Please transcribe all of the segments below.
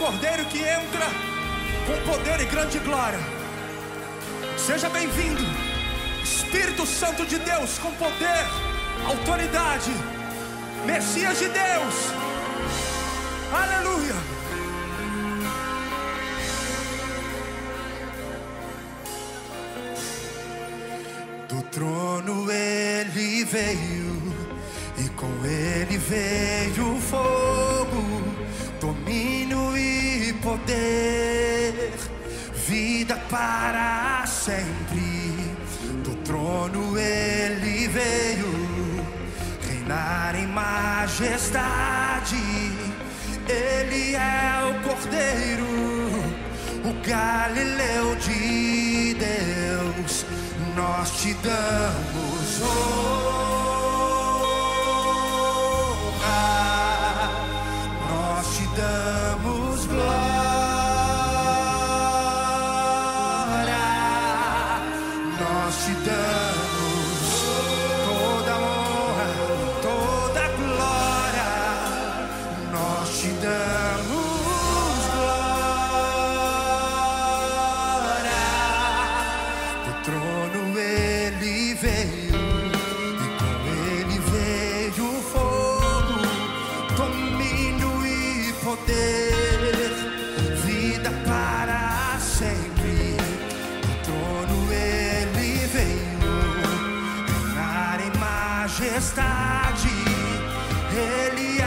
Cordeiro que entra com poder e grande glória. Seja bem-vindo, Espírito Santo de Deus, com poder, autoridade, Messias de Deus. poder, vida para sempre. Do trono ele veio reinar em majestade. Ele é o Cordeiro, o Galileu de Deus. Nós te damos hoje. majestade, Ele é.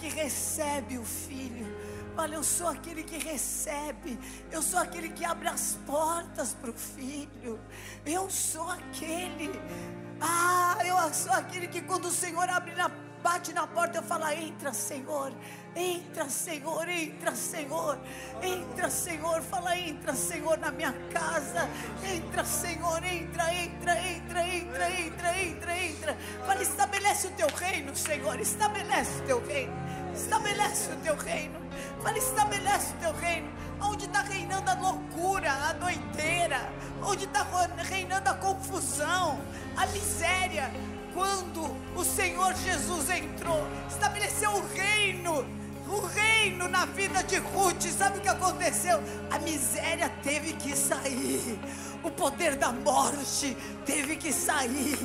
Que recebe o filho. Fala, eu sou aquele que recebe. Eu sou aquele que abre as portas para o filho. Eu sou aquele. Ah, eu sou aquele que quando o Senhor abre na bate na porta, eu falo: entra, Senhor, entra, Senhor, entra, Senhor, entra, Senhor, fala: entra, Senhor, na minha casa, entra, Senhor, entra, entra, entra, entra, entra, entra, entra. Fala: estabelece o teu reino, Senhor, estabelece o teu reino, estabelece o teu reino, fala: estabelece o teu reino. Onde está reinando a loucura, a doideira, onde está reinando a confusão, a miséria, quando o Senhor Jesus entrou, estabeleceu o reino, o reino na vida de Ruth, sabe o que aconteceu? A miséria teve que sair, o poder da morte teve que sair.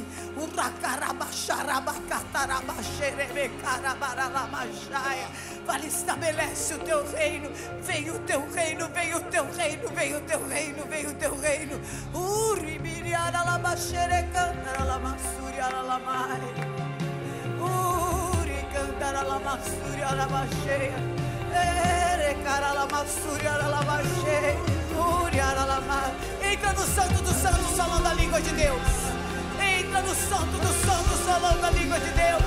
Fala, estabelece o teu reino, vem o teu reino, vem o teu reino, vem o teu reino, vem o teu reino. Uribiriaralabaxerecantaralamassuriaralamai. Uri cantara la massuria la masceia. Ere cara la massuria Entra no santo do santo salão da língua de Deus. Entra no santo do santo salão da língua de Deus.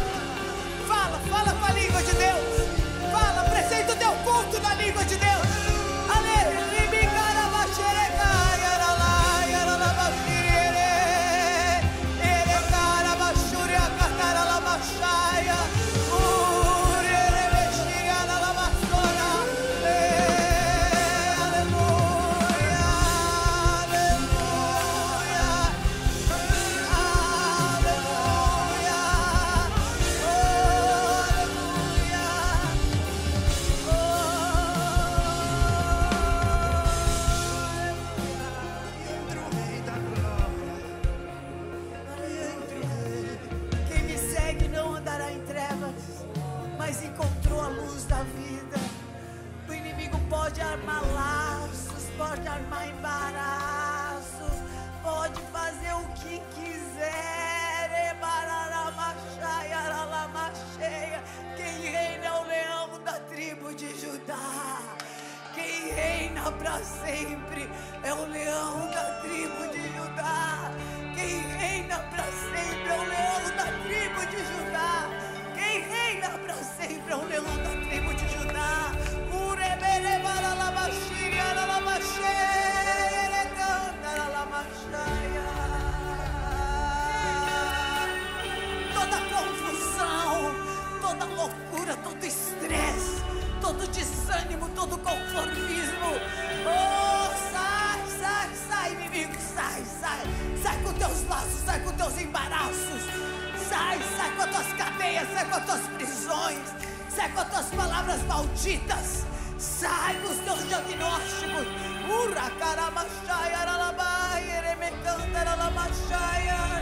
Fala, fala com a língua de Deus. Fala, apresenta o teu culto na língua de Deus. Ale, ribi cara de Judá. Quem reina para sempre é o leão da tribo de Judá. Quem reina para sempre é o leão da tribo de Judá. Quem reina para sempre é o leão da tribo de Judá. Ureberebaralamaxiri, aralamaxere, erecantaralamaxaia. Toda confusão, toda loucura, todo estresse, todo desânimo, todo conformismo. Oh, sai, sai, sai, inimigo, sai, sai. Sai com teus laços, sai com teus embaraços. Sai, sai com as tuas cadeias, sai com as tuas prisões. Sai com as tuas palavras malditas. Sai com os teus diagnósticos. Ura, caramachai, aralabai, eremecanta, aralamachaia.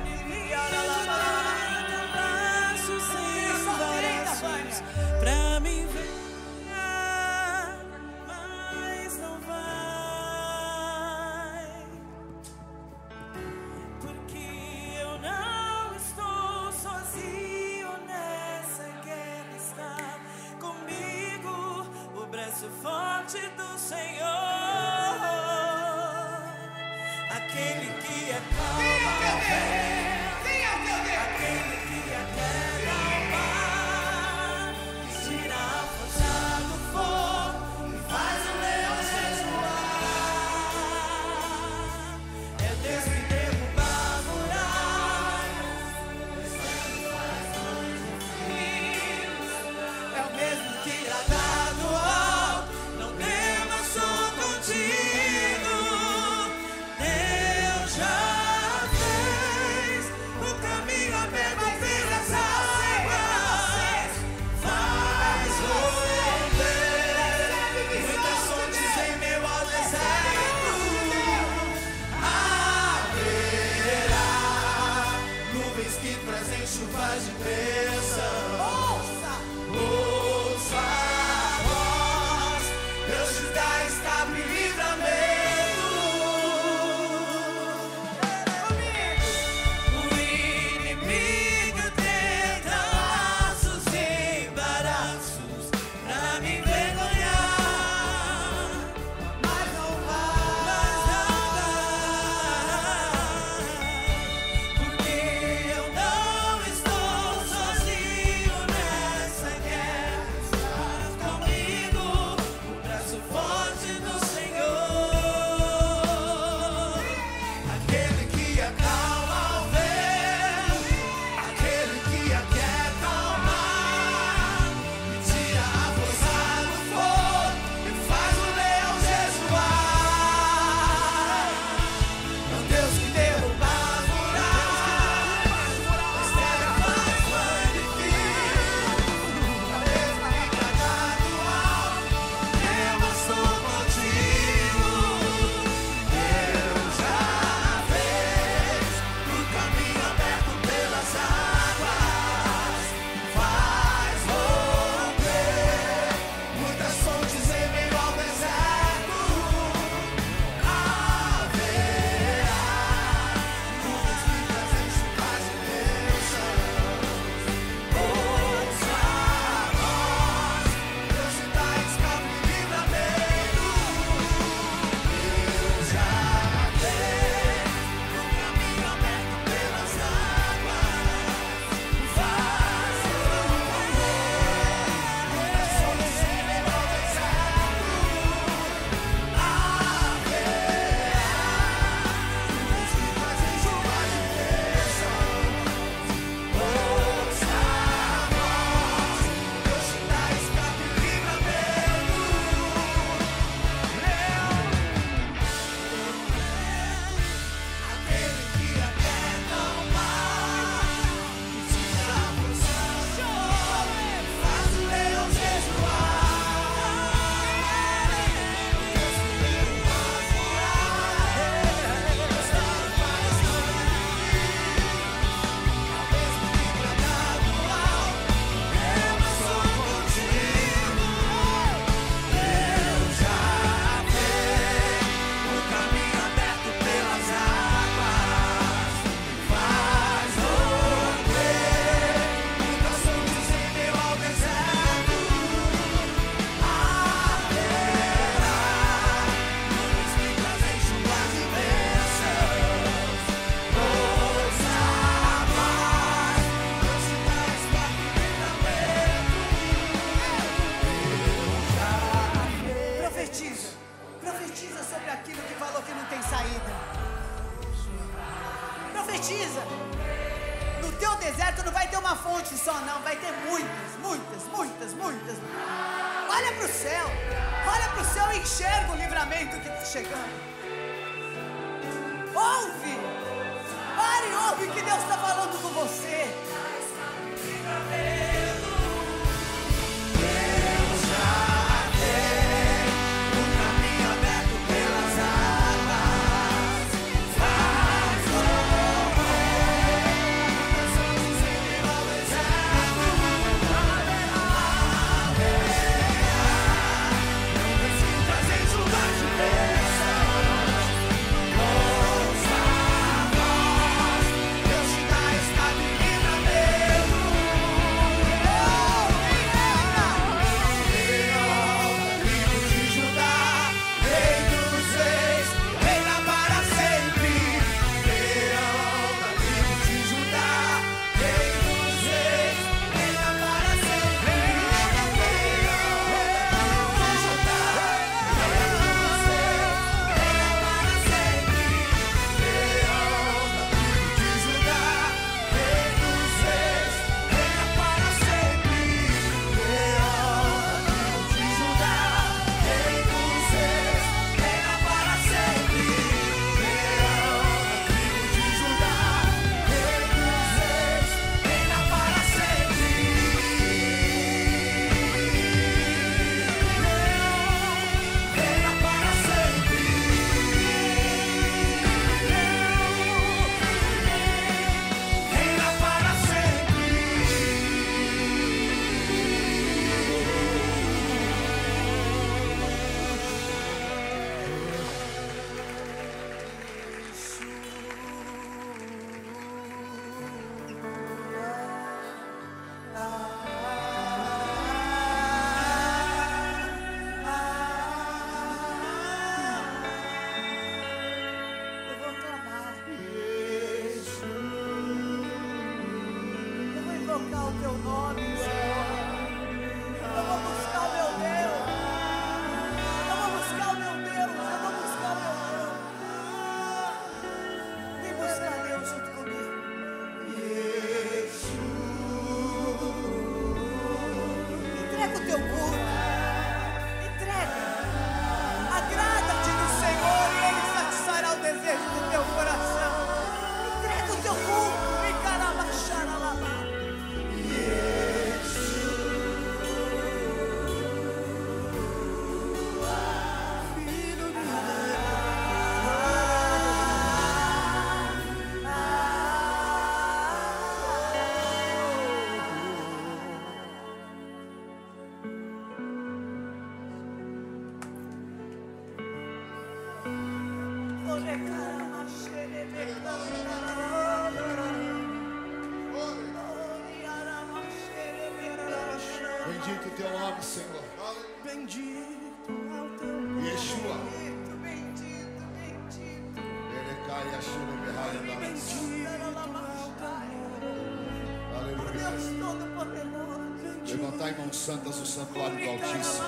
Santas no santuário do Altíssimo.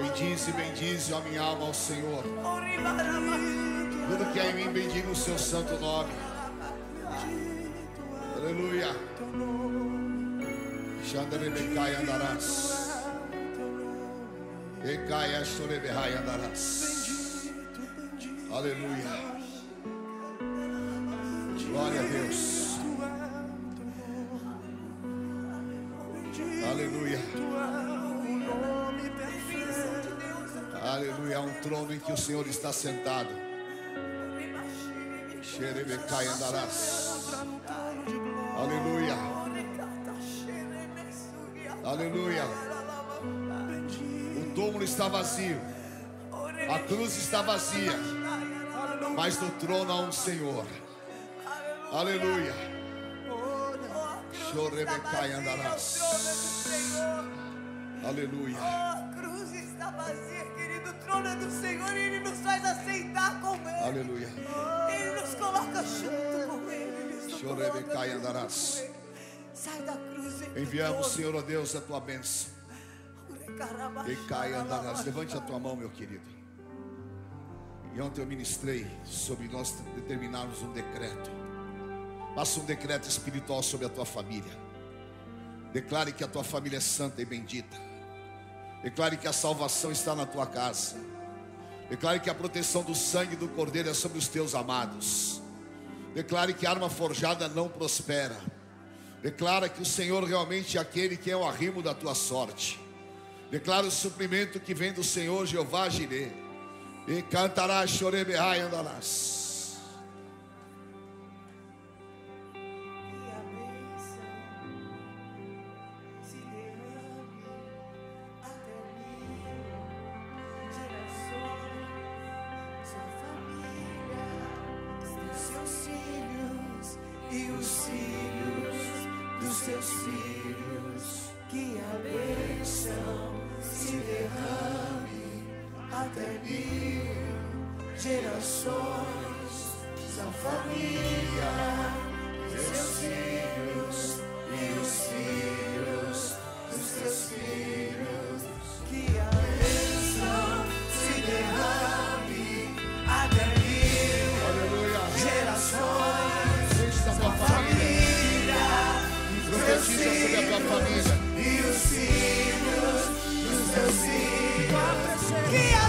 Bendize, bendize a minha alma ao Senhor. Tudo que há em mim, bendiga o seu santo nome. Aleluia. Xandarebecai andarás. Ecai achorebehai andarás. Aleluia. Glória a Deus. Aleluia. Há um trono em que o Senhor está sentado. Xerebecai andarás. Aleluia. Aleluia. O túmulo está vazio. A cruz está vazia. Mas no trono há um Senhor. Aleluia. Chorebecai andarás. Aleluia. A cruz está vazia, querido. O trono é do Senhor e Ele nos faz aceitar com Ele. Aleluia. Ele nos coloca junto com Ele. Ele nos coloca junto andarás. Sai da cruz. Enviamos. Senhor, ó Deus, a tua bênção. E andarás. Levante a tua mão, meu querido. E ontem eu ministrei sobre nós determinarmos um decreto. Faça um decreto espiritual sobre a tua família. Declare que a tua família é santa e bendita. Declare que a salvação está na tua casa. Declare que a proteção do sangue do Cordeiro é sobre os teus amados. Declare que a arma forjada não prospera. Declara que o Senhor realmente é aquele que é o arrimo da tua sorte. Declara o suprimento que vem do Senhor Jeová Jireh. E cantará choreberrai andarás. Até mil gerações, sua família seus filhos e os filhos dos teus filhos. Que a bênção se derrame até mil Aleluia. gerações. Tua família. Tua família. E os filhos dos teus filhos. Que a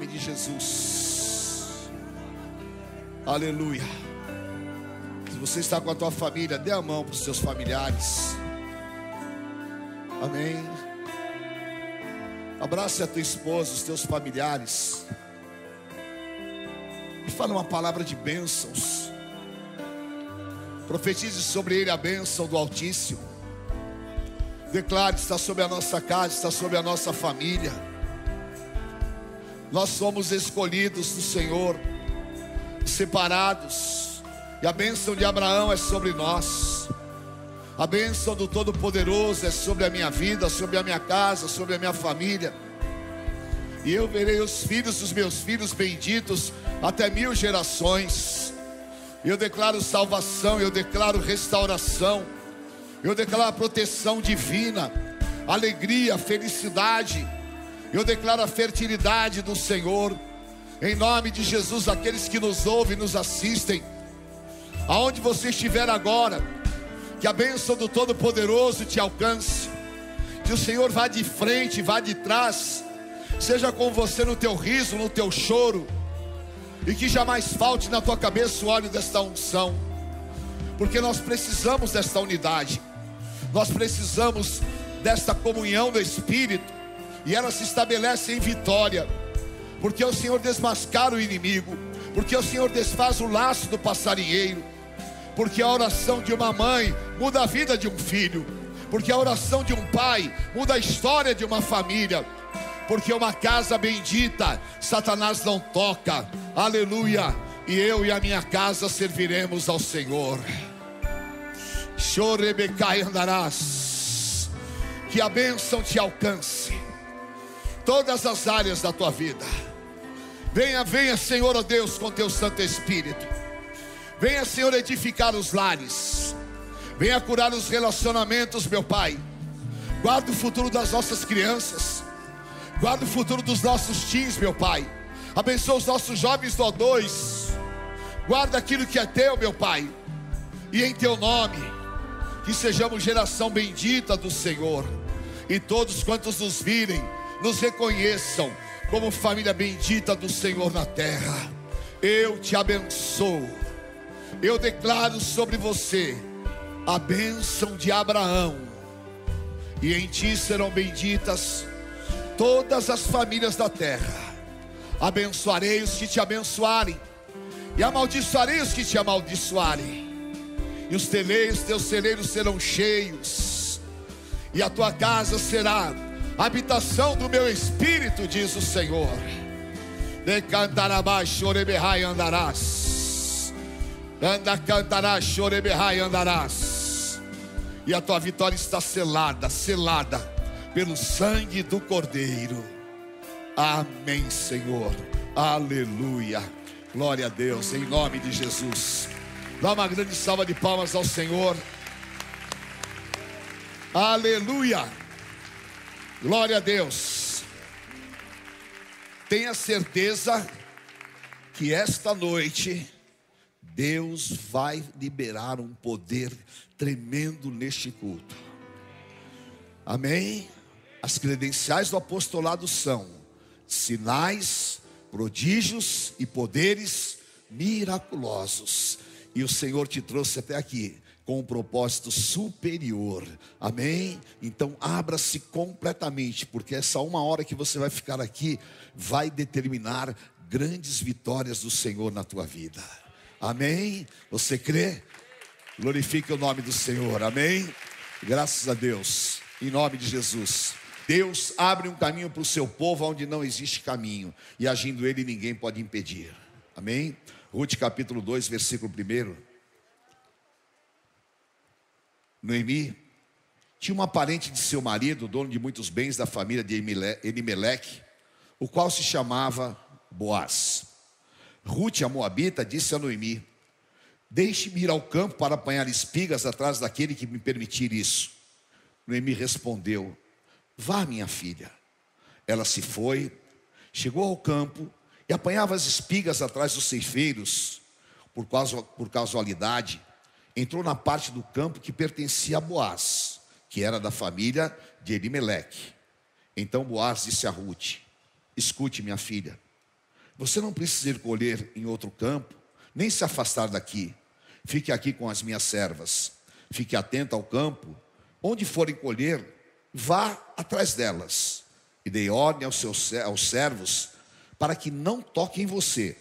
nome de Jesus. Aleluia. Se você está com a tua família, dê a mão para os seus familiares. Amém. Abrace a tua esposa, os teus familiares. E fala uma palavra de bênçãos. Profetize sobre ele a bênção do Altíssimo. Declare: está sobre a nossa casa, está sobre a nossa família. Nós somos escolhidos do Senhor, separados, e a bênção de Abraão é sobre nós. A bênção do Todo-Poderoso é sobre a minha vida, sobre a minha casa, sobre a minha família. E eu verei os filhos dos meus filhos benditos até mil gerações. Eu declaro salvação, eu declaro restauração, eu declaro proteção divina, alegria, felicidade. Eu declaro a fertilidade do Senhor. Em nome de Jesus, aqueles que nos ouvem, nos assistem, aonde você estiver agora, que a bênção do Todo-Poderoso te alcance, que o Senhor vá de frente, vá de trás, seja com você no teu riso, no teu choro, e que jamais falte na tua cabeça o óleo desta unção, porque nós precisamos desta unidade, nós precisamos desta comunhão do Espírito, e ela se estabelece em vitória, porque o Senhor desmascara o inimigo, porque o Senhor desfaz o laço do passarinheiro, porque a oração de uma mãe muda a vida de um filho, porque a oração de um pai muda a história de uma família, porque uma casa bendita, Satanás não toca, aleluia, e eu e a minha casa serviremos ao Senhor. Chorebecai andarás, que a bênção te alcance, todas as áreas da tua vida. Venha, venha, Senhor, ó Deus, com teu Santo Espírito. Venha, Senhor, edificar os lares. Venha curar os relacionamentos, meu Pai. Guarda o futuro das nossas crianças. Guarda o futuro dos nossos teens, meu Pai. Abençoa os nossos jovens do O2. Guarda aquilo que é teu, meu Pai. E em teu nome, que sejamos geração bendita do Senhor. E todos quantos nos virem, nos reconheçam como família bendita do Senhor na terra. Eu te abençoo. Eu declaro sobre você a bênção de Abraão, e em ti serão benditas todas as famílias da terra. Abençoarei os que te abençoarem, e amaldiçoarei os que te amaldiçoarem. E os teleiros, teus celeiros serão cheios, e a tua casa será habitação do meu espírito, diz o Senhor. Decantarabá, choreberrai andarás. Anda, cantarás, choreberrai andarás. E a tua vitória está selada, selada pelo sangue do Cordeiro. Amém, Senhor. Aleluia. Glória a Deus, em nome de Jesus. Dá uma grande salva de palmas ao Senhor. Aleluia. Glória a Deus. Tenha certeza que esta noite Deus vai liberar um poder tremendo neste culto. Amém? As credenciais do apostolado são sinais, prodígios e poderes miraculosos. E o Senhor te trouxe até aqui com um propósito superior. Amém? Então abra-se completamente, porque essa uma hora que você vai ficar aqui vai determinar grandes vitórias do Senhor na tua vida. Amém? Você crê? Glorifique o nome do Senhor. Amém? Graças a Deus. Em nome de Jesus. Deus abre um caminho para o seu povo onde não existe caminho, e agindo ele ninguém pode impedir. Amém? Ruth capítulo 2, versículo 1. Noemi tinha uma parente de seu marido, dono de muitos bens da família de Elimeleque, o qual se chamava Boaz. Ruth, a moabita, disse a Noemi: Deixe-me ir ao campo para apanhar espigas atrás daquele que me permitir isso. Noemi respondeu: Vá, minha filha. Ela se foi, chegou ao campo e apanhava as espigas atrás dos ceifeiros. Por casualidade, entrou na parte do campo que pertencia a Boaz, que era da família de Elimeleque. Então Boaz disse a Ruth: Escute, minha filha, você não precisa ir colher em outro campo, nem se afastar daqui. Fique aqui com as minhas servas. Fique atenta ao campo. Onde forem colher, vá atrás delas. E dei ordem aos seus aos servos para que não toquem você.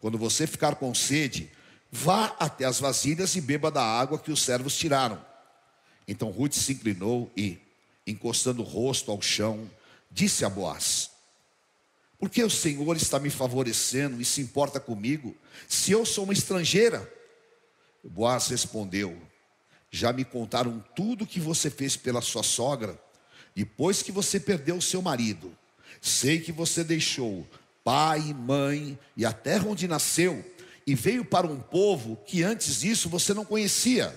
Quando você ficar com sede, vá até as vasilhas e beba da água que os servos tiraram. Então Ruth se inclinou e, encostando o rosto ao chão, disse a Boaz: Por que o Senhor está me favorecendo e se importa comigo, se eu sou uma estrangeira? Boaz respondeu: Já me contaram tudo que você fez pela sua sogra, depois que você perdeu o seu marido. Sei que você deixou pai, mãe e a terra onde nasceu, e veio para um povo que antes disso você não conhecia.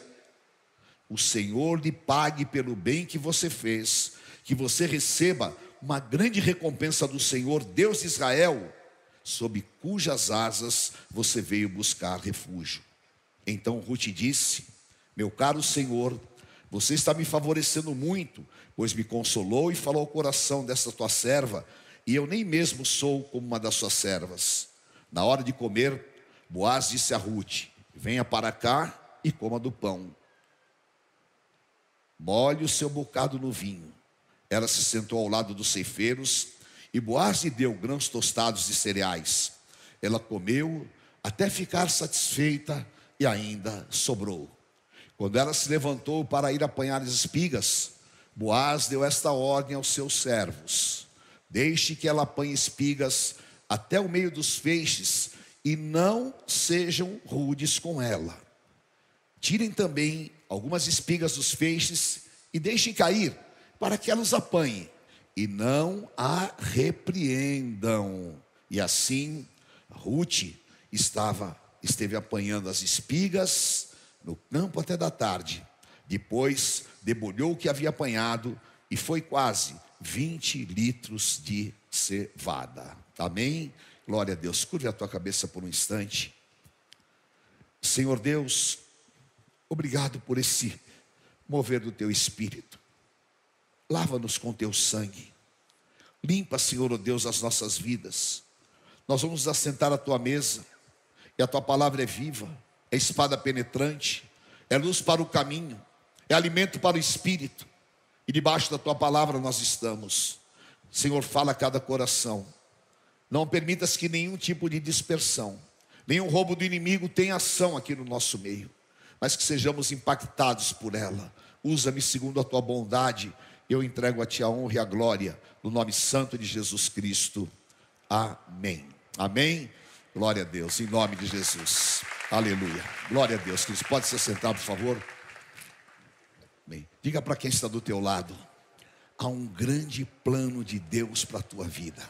O Senhor lhe pague pelo bem que você fez, que você receba uma grande recompensa do Senhor, Deus de Israel, sob cujas asas você veio buscar refúgio. Então Ruth disse: Meu caro Senhor, você está me favorecendo muito, pois me consolou e falou ao coração dessa tua serva, e eu nem mesmo sou como uma das suas servas. Na hora de comer, Boaz disse a Ruth: Venha para cá e coma do pão. Molhe o seu bocado no vinho. Ela se sentou ao lado dos ceifeiros e Boaz lhe deu grãos tostados de cereais. Ela comeu até ficar satisfeita e ainda sobrou. Quando ela se levantou para ir apanhar as espigas, Boaz deu esta ordem aos seus servos: Deixe que ela apanhe espigas até o meio dos feixes e não sejam rudes com ela. Tirem também algumas espigas dos feixes e deixem cair, para que ela os apanhe, e não a repreendam. E assim, Ruth estava esteve apanhando as espigas no campo até da tarde. Depois debulhou o que havia apanhado e foi quase 20 litros de cevada. Amém? Glória a Deus. Curve a tua cabeça por um instante. Senhor Deus, obrigado por esse mover do teu espírito. Lava-nos com teu sangue. Limpa, Senhor oh Deus, as nossas vidas. Nós vamos assentar à tua mesa e a tua palavra é viva, é espada penetrante, é luz para o caminho, é alimento para o espírito. E debaixo da tua palavra nós estamos. Senhor, fala a cada coração. Não permitas que nenhum tipo de dispersão, nenhum roubo do inimigo tenha ação aqui no nosso meio, mas que sejamos impactados por ela. Usa-me segundo a tua bondade. Eu entrego a ti a honra e a glória, no nome santo de Jesus Cristo. Amém. Amém. Glória a Deus, em nome de Jesus. Aleluia. Glória a Deus. Cristo, pode se sentar, por favor. Bem, diga para quem está do teu lado: há um grande plano de Deus para a tua vida.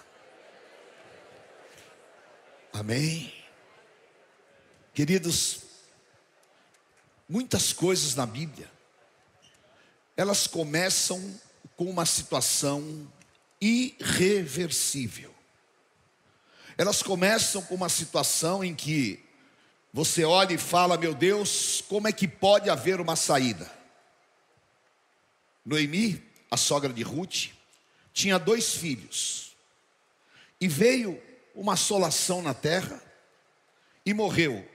Amém. Queridos, muitas coisas na Bíblia, elas começam com uma situação irreversível. Elas começam com uma situação em que você olha e fala: Meu Deus, como é que pode haver uma saída? Noemi, a sogra de Ruth, tinha dois filhos, e veio uma assolação na terra, e morreu.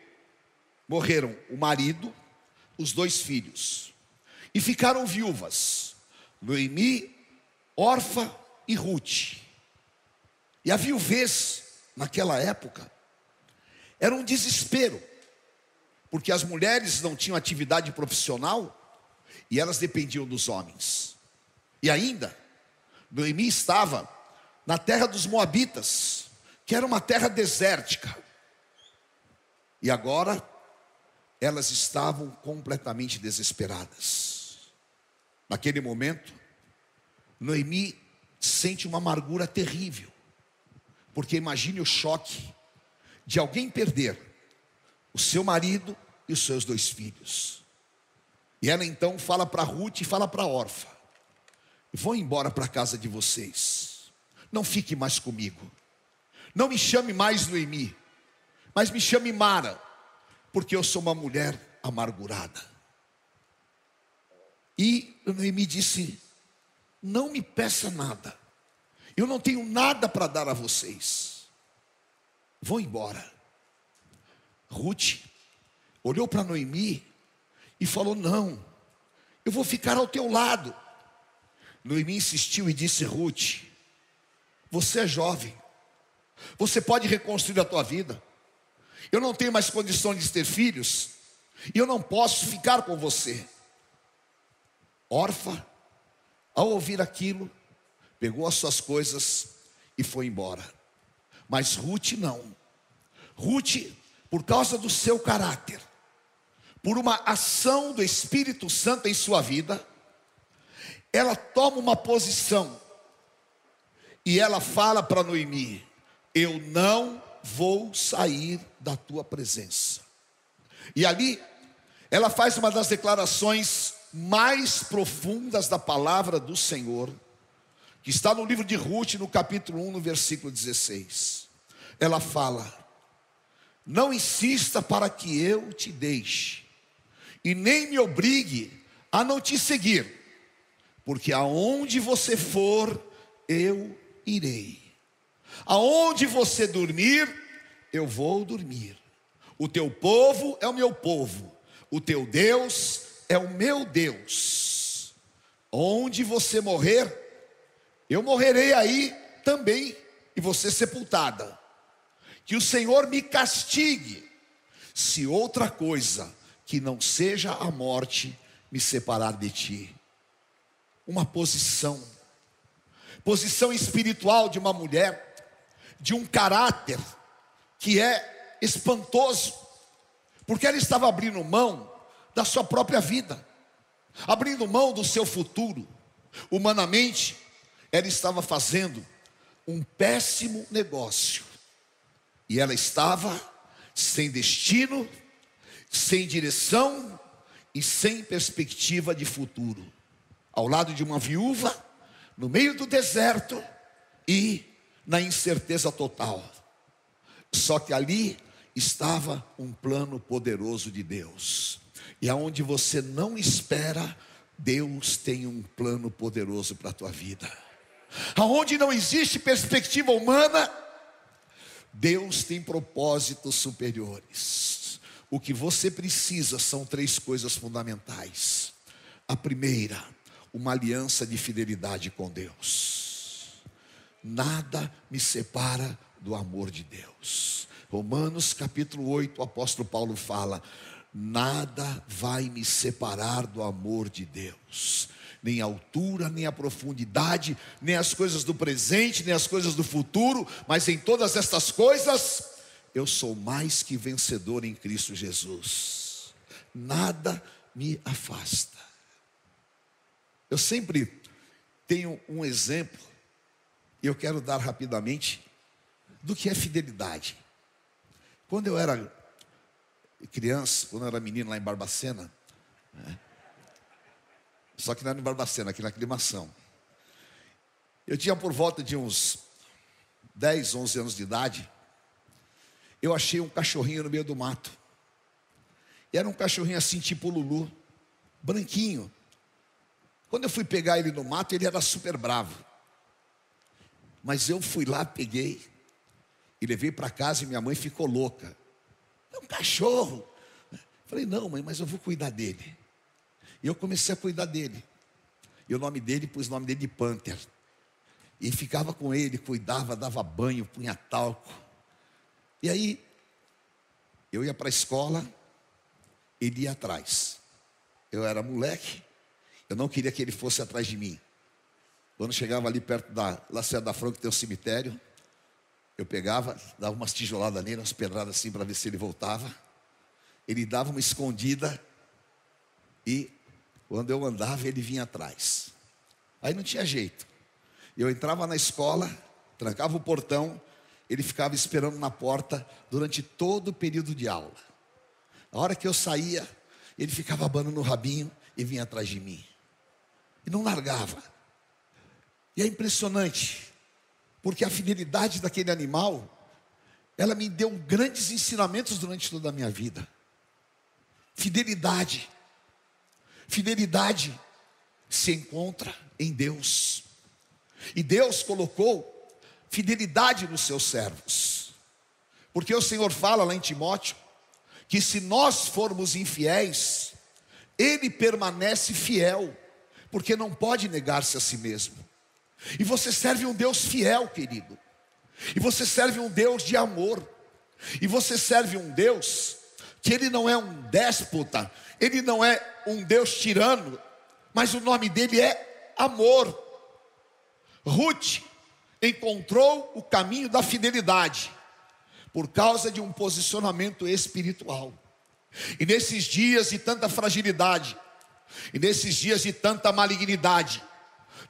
Morreram o marido, os dois filhos, e ficaram viúvas, Noemi, órfã e Ruth. E a viuvez naquela época, era um desespero, porque as mulheres não tinham atividade profissional e elas dependiam dos homens. E ainda, Noemi estava na terra dos Moabitas, que era uma terra desértica. E agora, elas estavam completamente desesperadas. Naquele momento, Noemi sente uma amargura terrível. Porque imagine o choque de alguém perder o seu marido e os seus dois filhos. E ela então fala para Ruth e fala para a órfã: Vou embora para a casa de vocês. Não fique mais comigo. Não me chame mais Noemi, mas me chame Mara, porque eu sou uma mulher amargurada. E Noemi disse: Não me peça nada, eu não tenho nada para dar a vocês, vou embora. Ruth olhou para Noemi e falou: Não, eu vou ficar ao teu lado. Noemi insistiu e disse: Ruth, você é jovem, você pode reconstruir a tua vida. Eu não tenho mais condições de ter filhos, e eu não posso ficar com você. Orfa, ao ouvir aquilo, pegou as suas coisas e foi embora. Mas Ruth não. Ruth, por causa do seu caráter, por uma ação do Espírito Santo em sua vida, ela toma uma posição e ela fala para Noemi: Eu não vou sair da tua presença. E ali, ela faz uma das declarações mais profundas da palavra do Senhor, que está no livro de Ruth, no capítulo 1, no versículo 16. Ela fala: Não insista para que eu te deixe, e nem me obrigue a não te seguir, porque aonde você for, eu irei. Aonde você dormir, eu vou dormir. O teu povo é o meu povo, o teu Deus é o meu Deus. Onde você morrer, eu morrerei aí também, e você sepultada. Que o Senhor me castigue, se outra coisa que não seja a morte me separar de ti. Uma posição, posição espiritual de uma mulher, de um caráter que é espantoso, porque ela estava abrindo mão da sua própria vida, abrindo mão do seu futuro. Humanamente, ela estava fazendo um péssimo negócio, e ela estava sem destino, sem direção e sem perspectiva de futuro, ao lado de uma viúva, no meio do deserto e na incerteza total. Só que ali estava um plano poderoso de Deus. E aonde você não espera, Deus tem um plano poderoso para a tua vida. Aonde não existe perspectiva humana, Deus tem propósitos superiores. O que você precisa são três coisas fundamentais. A primeira, uma aliança de fidelidade com Deus. Nada me separa do amor de Deus. Romanos capítulo 8, o apóstolo Paulo fala: Nada vai me separar do amor de Deus, nem a altura, nem a profundidade, nem as coisas do presente, nem as coisas do futuro, mas em todas estas coisas, eu sou mais que vencedor em Cristo Jesus. Nada me afasta. Eu sempre tenho um exemplo, eu quero dar rapidamente, do que é fidelidade. Quando eu era criança, quando eu era menino lá em Barbacena, né? só que não era em Barbacena, aqui na aclimação. Eu tinha por volta de uns 10, 11 anos de idade. Eu achei um cachorrinho no meio do mato. E era um cachorrinho assim, tipo Lulu, branquinho. Quando eu fui pegar ele no mato, ele era super bravo. Mas eu fui lá, peguei, e levei para casa e minha mãe ficou louca. É um cachorro. Falei, não, mãe, mas eu vou cuidar dele. E eu comecei a cuidar dele. E o nome dele, pus o nome dele de Panther. E ficava com ele, cuidava, dava banho, punha talco. E aí, eu ia para a escola, ele ia atrás. Eu era moleque, eu não queria que ele fosse atrás de mim. Quando chegava ali perto da Lacerda da Franca, que tem um cemitério, eu pegava, dava umas tijoladas nele, umas pedradas assim para ver se ele voltava. Ele dava uma escondida e quando eu andava ele vinha atrás. Aí não tinha jeito. Eu entrava na escola, trancava o portão, ele ficava esperando na porta durante todo o período de aula. A hora que eu saía, ele ficava abanando o rabinho e vinha atrás de mim. E não largava. E é impressionante porque a fidelidade daquele animal, ela me deu grandes ensinamentos durante toda a minha vida. Fidelidade. Fidelidade se encontra em Deus. E Deus colocou fidelidade nos seus servos. Porque o Senhor fala lá em Timóteo que se nós formos infiéis, ele permanece fiel, porque não pode negar-se a si mesmo. E você serve um Deus fiel, querido. E você serve um Deus de amor. E você serve um Deus que ele não é um déspota, ele não é um Deus tirano, mas o nome dele é amor. Ruth encontrou o caminho da fidelidade por causa de um posicionamento espiritual. E nesses dias de tanta fragilidade, e nesses dias de tanta malignidade,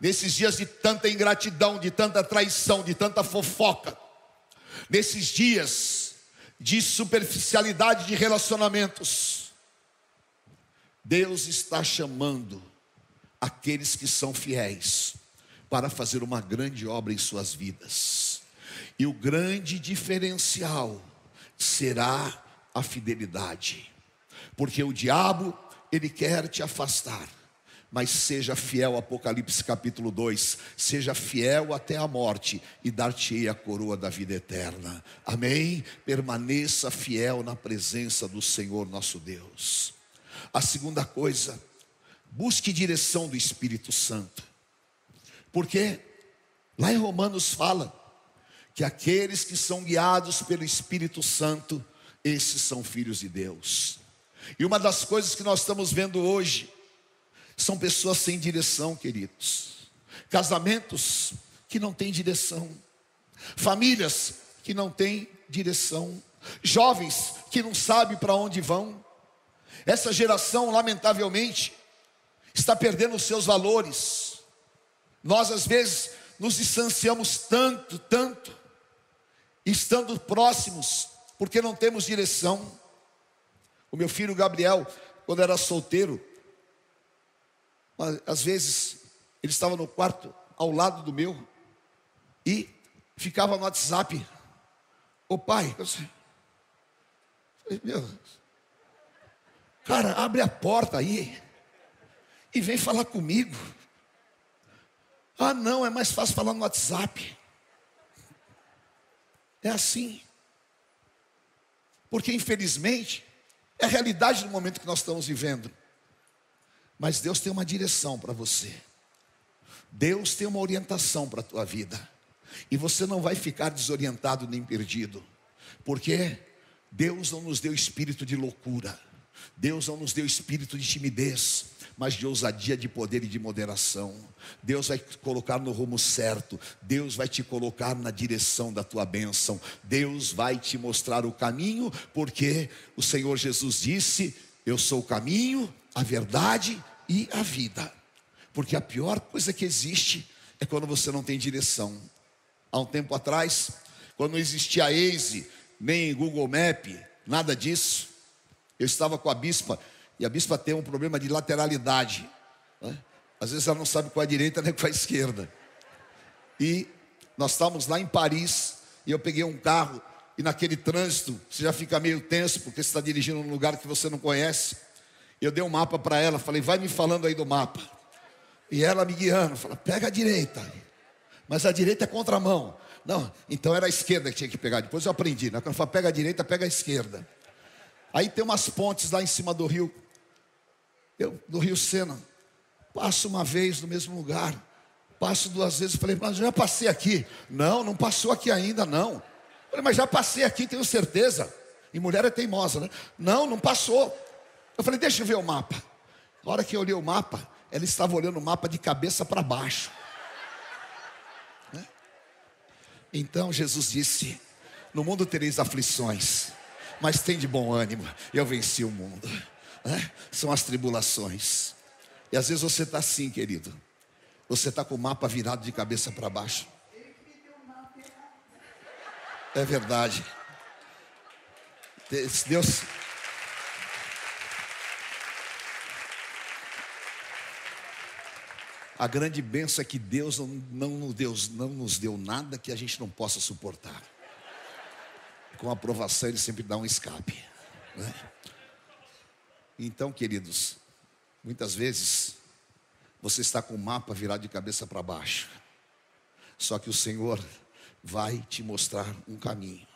nesses dias de tanta ingratidão, de tanta traição, de tanta fofoca, nesses dias de superficialidade de relacionamentos, Deus está chamando aqueles que são fiéis para fazer uma grande obra em suas vidas. E o grande diferencial será a fidelidade. Porque o diabo, ele quer te afastar. Mas seja fiel, Apocalipse capítulo 2, seja fiel até a morte e dar-te-ei a coroa da vida eterna. Amém? Permaneça fiel na presença do Senhor nosso Deus. A segunda coisa, busque direção do Espírito Santo. Porque lá em Romanos fala que aqueles que são guiados pelo Espírito Santo, esses são filhos de Deus. E uma das coisas que nós estamos vendo hoje são pessoas sem direção, queridos. Casamentos que não têm direção. Famílias que não têm direção. Jovens que não sabem para onde vão. Essa geração, lamentavelmente, está perdendo os seus valores. Nós, às vezes, nos distanciamos tanto, tanto, estando próximos, porque não temos direção. O meu filho Gabriel, quando era solteiro, às vezes ele estava no quarto ao lado do meu e ficava no WhatsApp. Ô pai, eu falei, meu, cara, abre a porta aí e vem falar comigo. Ah, não, é mais fácil falar no WhatsApp. É assim. Porque infelizmente é a realidade do momento que nós estamos vivendo. Mas Deus tem uma direção para você. Deus tem uma orientação para a tua vida. E você não vai ficar desorientado nem perdido. Porque Deus não nos deu espírito de loucura. Deus não nos deu espírito de timidez mas de ousadia, de poder e de moderação. Deus vai te colocar no rumo certo, Deus vai te colocar na direção da tua bênção, Deus vai te mostrar o caminho, porque o Senhor Jesus disse: Eu sou o caminho, a verdade e a vida. Porque a pior coisa que existe é quando você não tem direção. Há um tempo atrás, quando não existia Waze, nem Google Map, nada disso, eu estava com a bispa e a bispa tem um problema de lateralidade. Né? Às vezes ela não sabe qual é a direita nem qual é a esquerda. E nós estávamos lá em Paris e eu peguei um carro e naquele trânsito você já fica meio tenso porque você está dirigindo num lugar que você não conhece. Eu dei um mapa para ela, falei, vai me falando aí do mapa. E ela me guiando, falou, pega a direita. Mas a direita é contramão. Não, então era a esquerda que tinha que pegar. Depois eu aprendi. Né? Quando pega a direita, pega a esquerda. Aí tem umas pontes lá em cima do rio eu, do Rio Sena, passo uma vez no mesmo lugar, passo duas vezes, falei, mas já passei aqui. Não, não passou aqui ainda, não. Falei, mas já passei aqui, tenho certeza. E mulher é teimosa, né? Não, não passou. Eu falei, deixa eu ver o mapa. A hora que eu olhei o mapa, ela estava olhando o mapa de cabeça para baixo. Né? Então Jesus disse: No mundo tereis aflições, mas tem de bom ânimo, eu venci o mundo né? são as tribulações. E às vezes você está assim, querido. Você está com o mapa virado de cabeça para baixo. É verdade. Deus. A grande benção é que Deus não, não, Deus não nos deu nada que a gente não possa suportar. Com aprovação, Ele sempre dá um escape. Né? Então, queridos, muitas vezes Você está com o mapa virado de cabeça para baixo. Só que o Senhor vai te mostrar um caminho.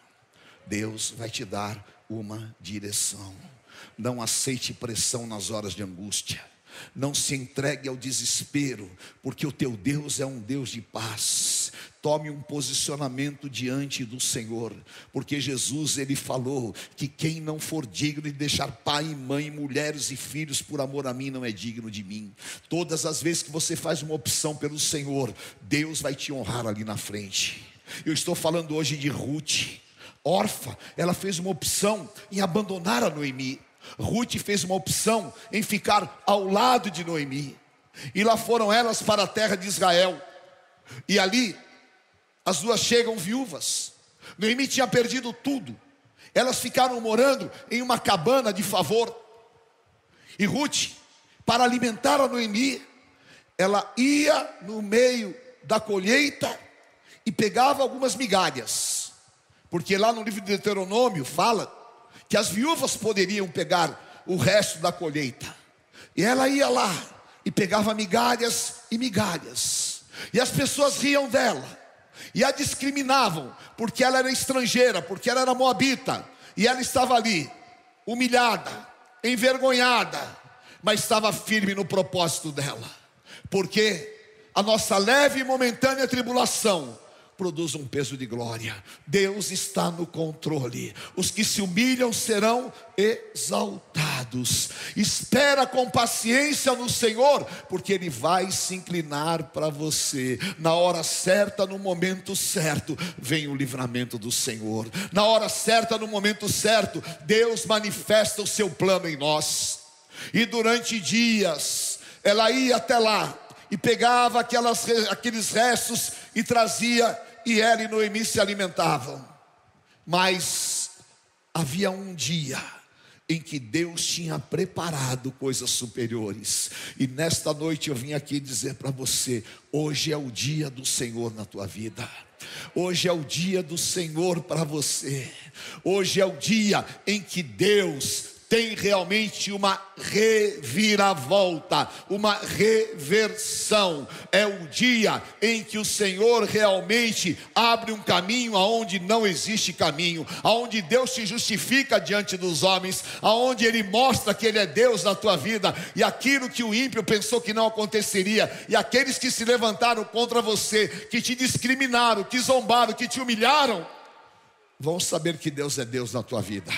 Deus vai te dar uma direção. Não aceite pressão nas horas de angústia. Não se entregue ao desespero, porque o teu Deus é um Deus de paz. Tome um posicionamento diante do Senhor, porque Jesus ele falou que quem não for digno de deixar pai e mãe, mulheres e filhos por amor a mim não é digno de mim. Todas as vezes que você faz uma opção pelo Senhor, Deus vai te honrar ali na frente. Eu estou falando hoje de Ruth, órfã, ela fez uma opção em abandonar a Noemi. Ruth fez uma opção em ficar ao lado de Noemi. E lá foram elas para a terra de Israel. E ali as duas chegam viúvas. Noemi tinha perdido tudo. Elas ficaram morando em uma cabana de favor. E Ruth, para alimentar a Noemi, ela ia no meio da colheita e pegava algumas migalhas. Porque lá no livro de Deuteronômio fala que as viúvas poderiam pegar o resto da colheita. E ela ia lá e pegava migalhas e migalhas. E as pessoas riam dela e a discriminavam, porque ela era estrangeira, porque ela era moabita, e ela estava ali, humilhada, envergonhada, mas estava firme no propósito dela, porque a nossa leve e momentânea tribulação produz um peso de glória. Deus está no controle. Os que se humilham serão exaltados. Espera com paciência no Senhor, porque Ele vai se inclinar para você. Na hora certa, no momento certo, vem o livramento do Senhor. Na hora certa, no momento certo, Deus manifesta o seu plano em nós. E durante dias, ela ia até lá e pegava aquelas, aqueles restos e trazia e ela e Noemi se alimentavam. Mas havia um dia em que Deus tinha preparado coisas superiores. E nesta noite eu vim aqui dizer para você: hoje é o dia do Senhor na tua vida. Hoje é o dia do Senhor para você. Hoje é o dia em que Deus tem realmente uma reviravolta, uma reversão. É o dia em que o Senhor realmente abre um caminho aonde não existe caminho, aonde Deus se justifica diante dos homens, aonde ele mostra que ele é Deus na tua vida e aquilo que o ímpio pensou que não aconteceria e aqueles que se levantaram contra você, que te discriminaram, que zombaram, que te humilharam, vão saber que Deus é Deus na tua vida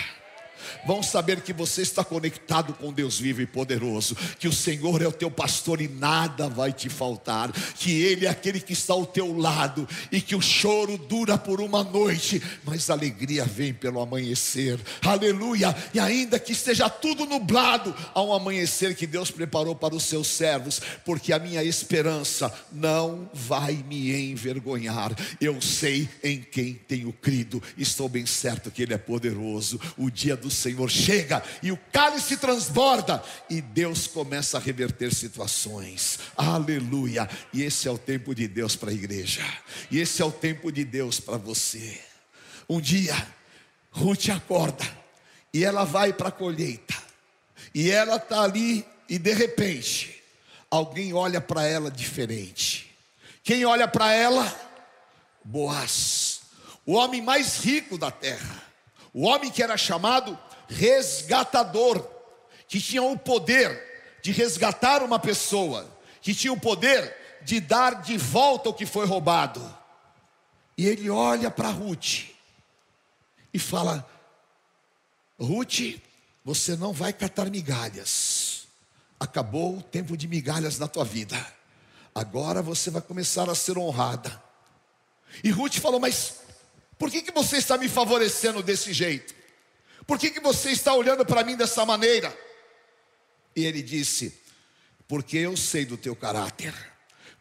vão saber que você está conectado com Deus vivo e poderoso, que o Senhor é o teu pastor e nada vai te faltar, que Ele é aquele que está ao teu lado e que o choro dura por uma noite, mas a alegria vem pelo amanhecer, aleluia. E ainda que esteja tudo nublado, há um amanhecer que Deus preparou para os seus servos, porque a minha esperança não vai me envergonhar. Eu sei em quem tenho crido, estou bem certo que Ele é poderoso. O dia do Senhor chega e o cálice transborda e Deus começa a reverter situações. Aleluia! E esse é o tempo de Deus para a igreja. E esse é o tempo de Deus para você. Um dia, Ruth acorda e ela vai para a colheita. E ela está ali e de repente, alguém olha para ela diferente. Quem olha para ela? Boaz, o homem mais rico da terra, o homem que era chamado resgatador, que tinha o poder de resgatar uma pessoa, que tinha o poder de dar de volta o que foi roubado. E ele olha para Ruth e fala: Ruth, você não vai catar migalhas. Acabou o tempo de migalhas na tua vida. Agora você vai começar a ser honrada. E Ruth falou: Mas por que, que você está me favorecendo desse jeito? Por que, que você está olhando para mim dessa maneira? E ele disse: Porque eu sei do teu caráter,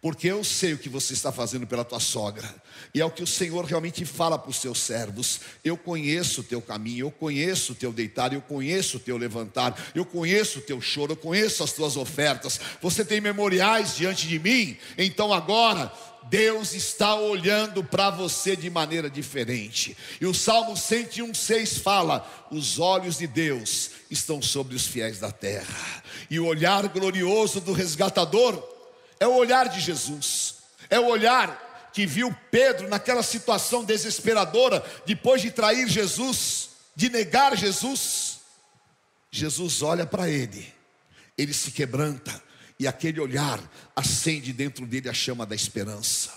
porque eu sei o que você está fazendo pela tua sogra, e é o que o Senhor realmente fala para os seus servos. Eu conheço o teu caminho, eu conheço o teu deitar, eu conheço o teu levantar, eu conheço o teu choro, eu conheço as tuas ofertas. Você tem memoriais diante de mim, então agora Deus está olhando para você de maneira diferente. E o Salmo 101,6 fala: os olhos de Deus estão sobre os fiéis da terra, e o olhar glorioso do resgatador é o olhar de Jesus, é o olhar que viu Pedro naquela situação desesperadora, depois de trair Jesus, de negar Jesus. Jesus olha para ele, ele se quebranta, e aquele olhar acende dentro dele a chama da esperança.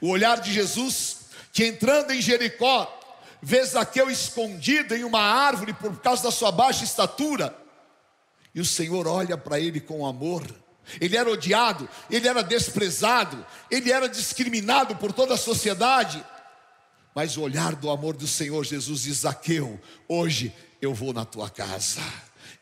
O olhar de Jesus, que entrando em Jericó, vê Zaqueu escondido em uma árvore por causa da sua baixa estatura, e o Senhor olha para ele com amor. Ele era odiado, ele era desprezado, ele era discriminado por toda a sociedade. Mas o olhar do amor do Senhor Jesus diz: Zaqueu, hoje eu vou na tua casa.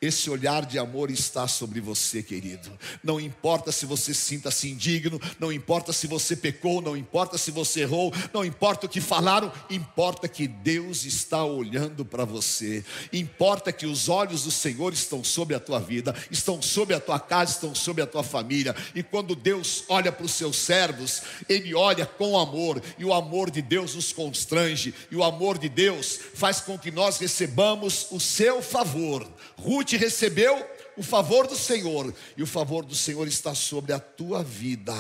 Esse olhar de amor está sobre você, querido. Não importa se você sinta-se indigno, não importa se você pecou, não importa se você errou, não importa o que falaram, importa que Deus está olhando para você. Importa que os olhos do Senhor estão sobre a tua vida, estão sobre a tua casa, estão sobre a tua família. E quando Deus olha para os seus servos, Ele olha com amor, e o amor de Deus nos constrange, e o amor de Deus faz com que nós recebamos o seu favor. Ruth recebeu o favor do Senhor, e o favor do Senhor está sobre a tua vida,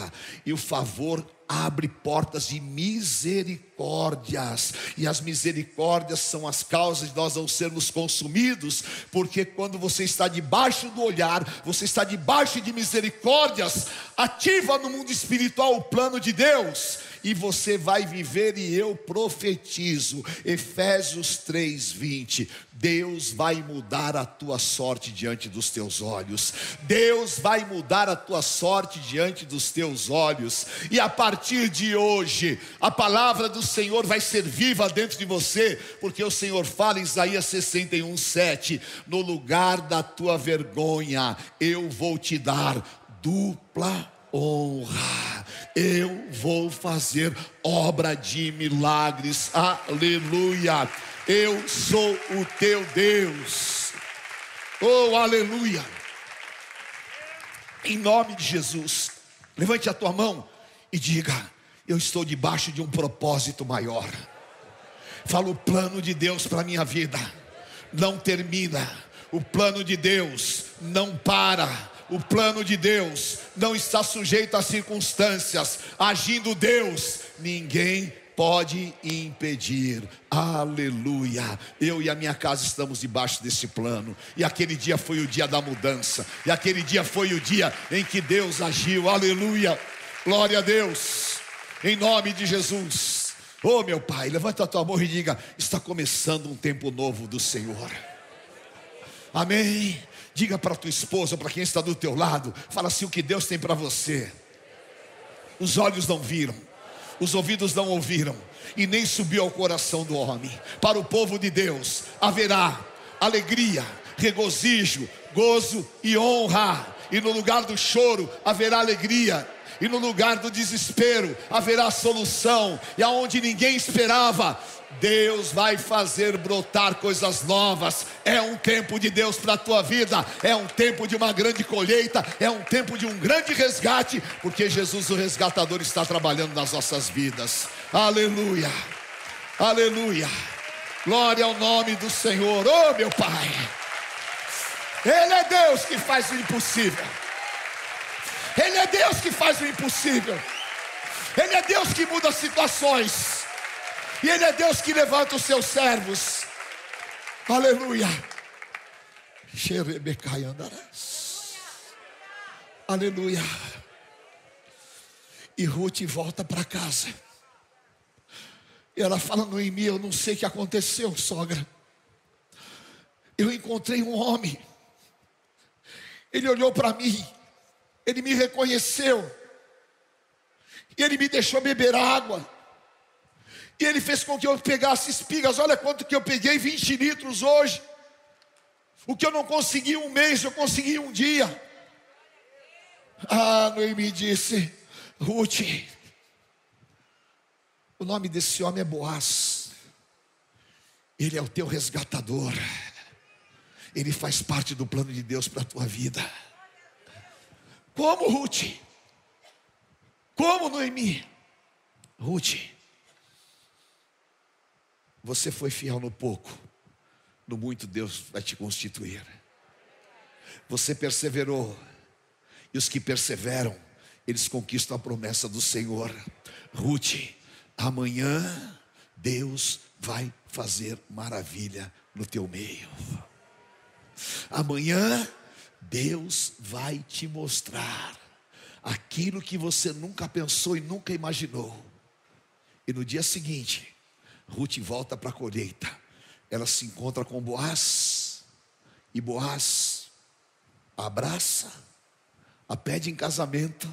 e o favor abre portas de misericórdias, e as misericórdias são as causas de nós não sermos consumidos, porque quando você está debaixo do olhar, você está debaixo de misericórdias, ativa no mundo espiritual o plano de Deus, e você vai viver, e eu profetizo, Efésios 3:20. Deus vai mudar a tua sorte diante dos teus olhos. Deus vai mudar a tua sorte diante dos teus olhos. E a partir de hoje, a palavra do Senhor vai ser viva dentro de você, porque o Senhor fala em Isaías 61:7, no lugar da tua vergonha, eu vou te dar dupla honra. Eu vou fazer obra de milagres. Aleluia. Eu sou o teu Deus. Oh, aleluia. Em nome de Jesus, levante a tua mão e diga: Eu estou debaixo de um propósito maior. Fala o plano de Deus para minha vida. Não termina. O plano de Deus não para o plano de Deus não está sujeito às circunstâncias. Agindo Deus, ninguém pode impedir. Aleluia. Eu e a minha casa estamos debaixo desse plano. E aquele dia foi o dia da mudança. E aquele dia foi o dia em que Deus agiu. Aleluia. Glória a Deus. Em nome de Jesus. Oh, meu Pai, levanta a tua mão e diga: está começando um tempo novo do Senhor. Amém. Diga para tua esposa, para quem está do teu lado, fala assim o que Deus tem para você. Os olhos não viram, os ouvidos não ouviram, e nem subiu ao coração do homem. Para o povo de Deus haverá alegria, regozijo, gozo e honra. E no lugar do choro haverá alegria, e no lugar do desespero haverá solução, e aonde ninguém esperava, Deus vai fazer brotar coisas novas. É um tempo de Deus para a tua vida, é um tempo de uma grande colheita, é um tempo de um grande resgate, porque Jesus, o resgatador, está trabalhando nas nossas vidas. Aleluia, aleluia. Glória ao nome do Senhor, oh meu Pai. Ele é Deus que faz o impossível. Ele é Deus que faz o impossível. Ele é Deus que muda situações. E Ele é Deus que levanta os seus servos. Aleluia. Aleluia. E Ruth volta para casa. E ela fala Noemi, eu não sei o que aconteceu, sogra. Eu encontrei um homem. Ele olhou para mim. Ele me reconheceu. E ele me deixou beber água. E ele fez com que eu pegasse espigas. Olha quanto que eu peguei, 20 litros hoje. O que eu não consegui um mês, eu consegui um dia. Ah, Noemi disse, Ruth, o nome desse homem é Boaz. Ele é o teu resgatador. Ele faz parte do plano de Deus para a tua vida. Como Ruth? Como Noemi? Ruth, você foi fiel no pouco, no muito Deus vai te constituir. Você perseverou, e os que perseveram, eles conquistam a promessa do Senhor. Ruth, amanhã Deus vai fazer maravilha no teu meio. Amanhã Deus vai te mostrar aquilo que você nunca pensou e nunca imaginou. E no dia seguinte, Ruth volta para a colheita. Ela se encontra com Boaz, e Boaz abraça, a pede em casamento,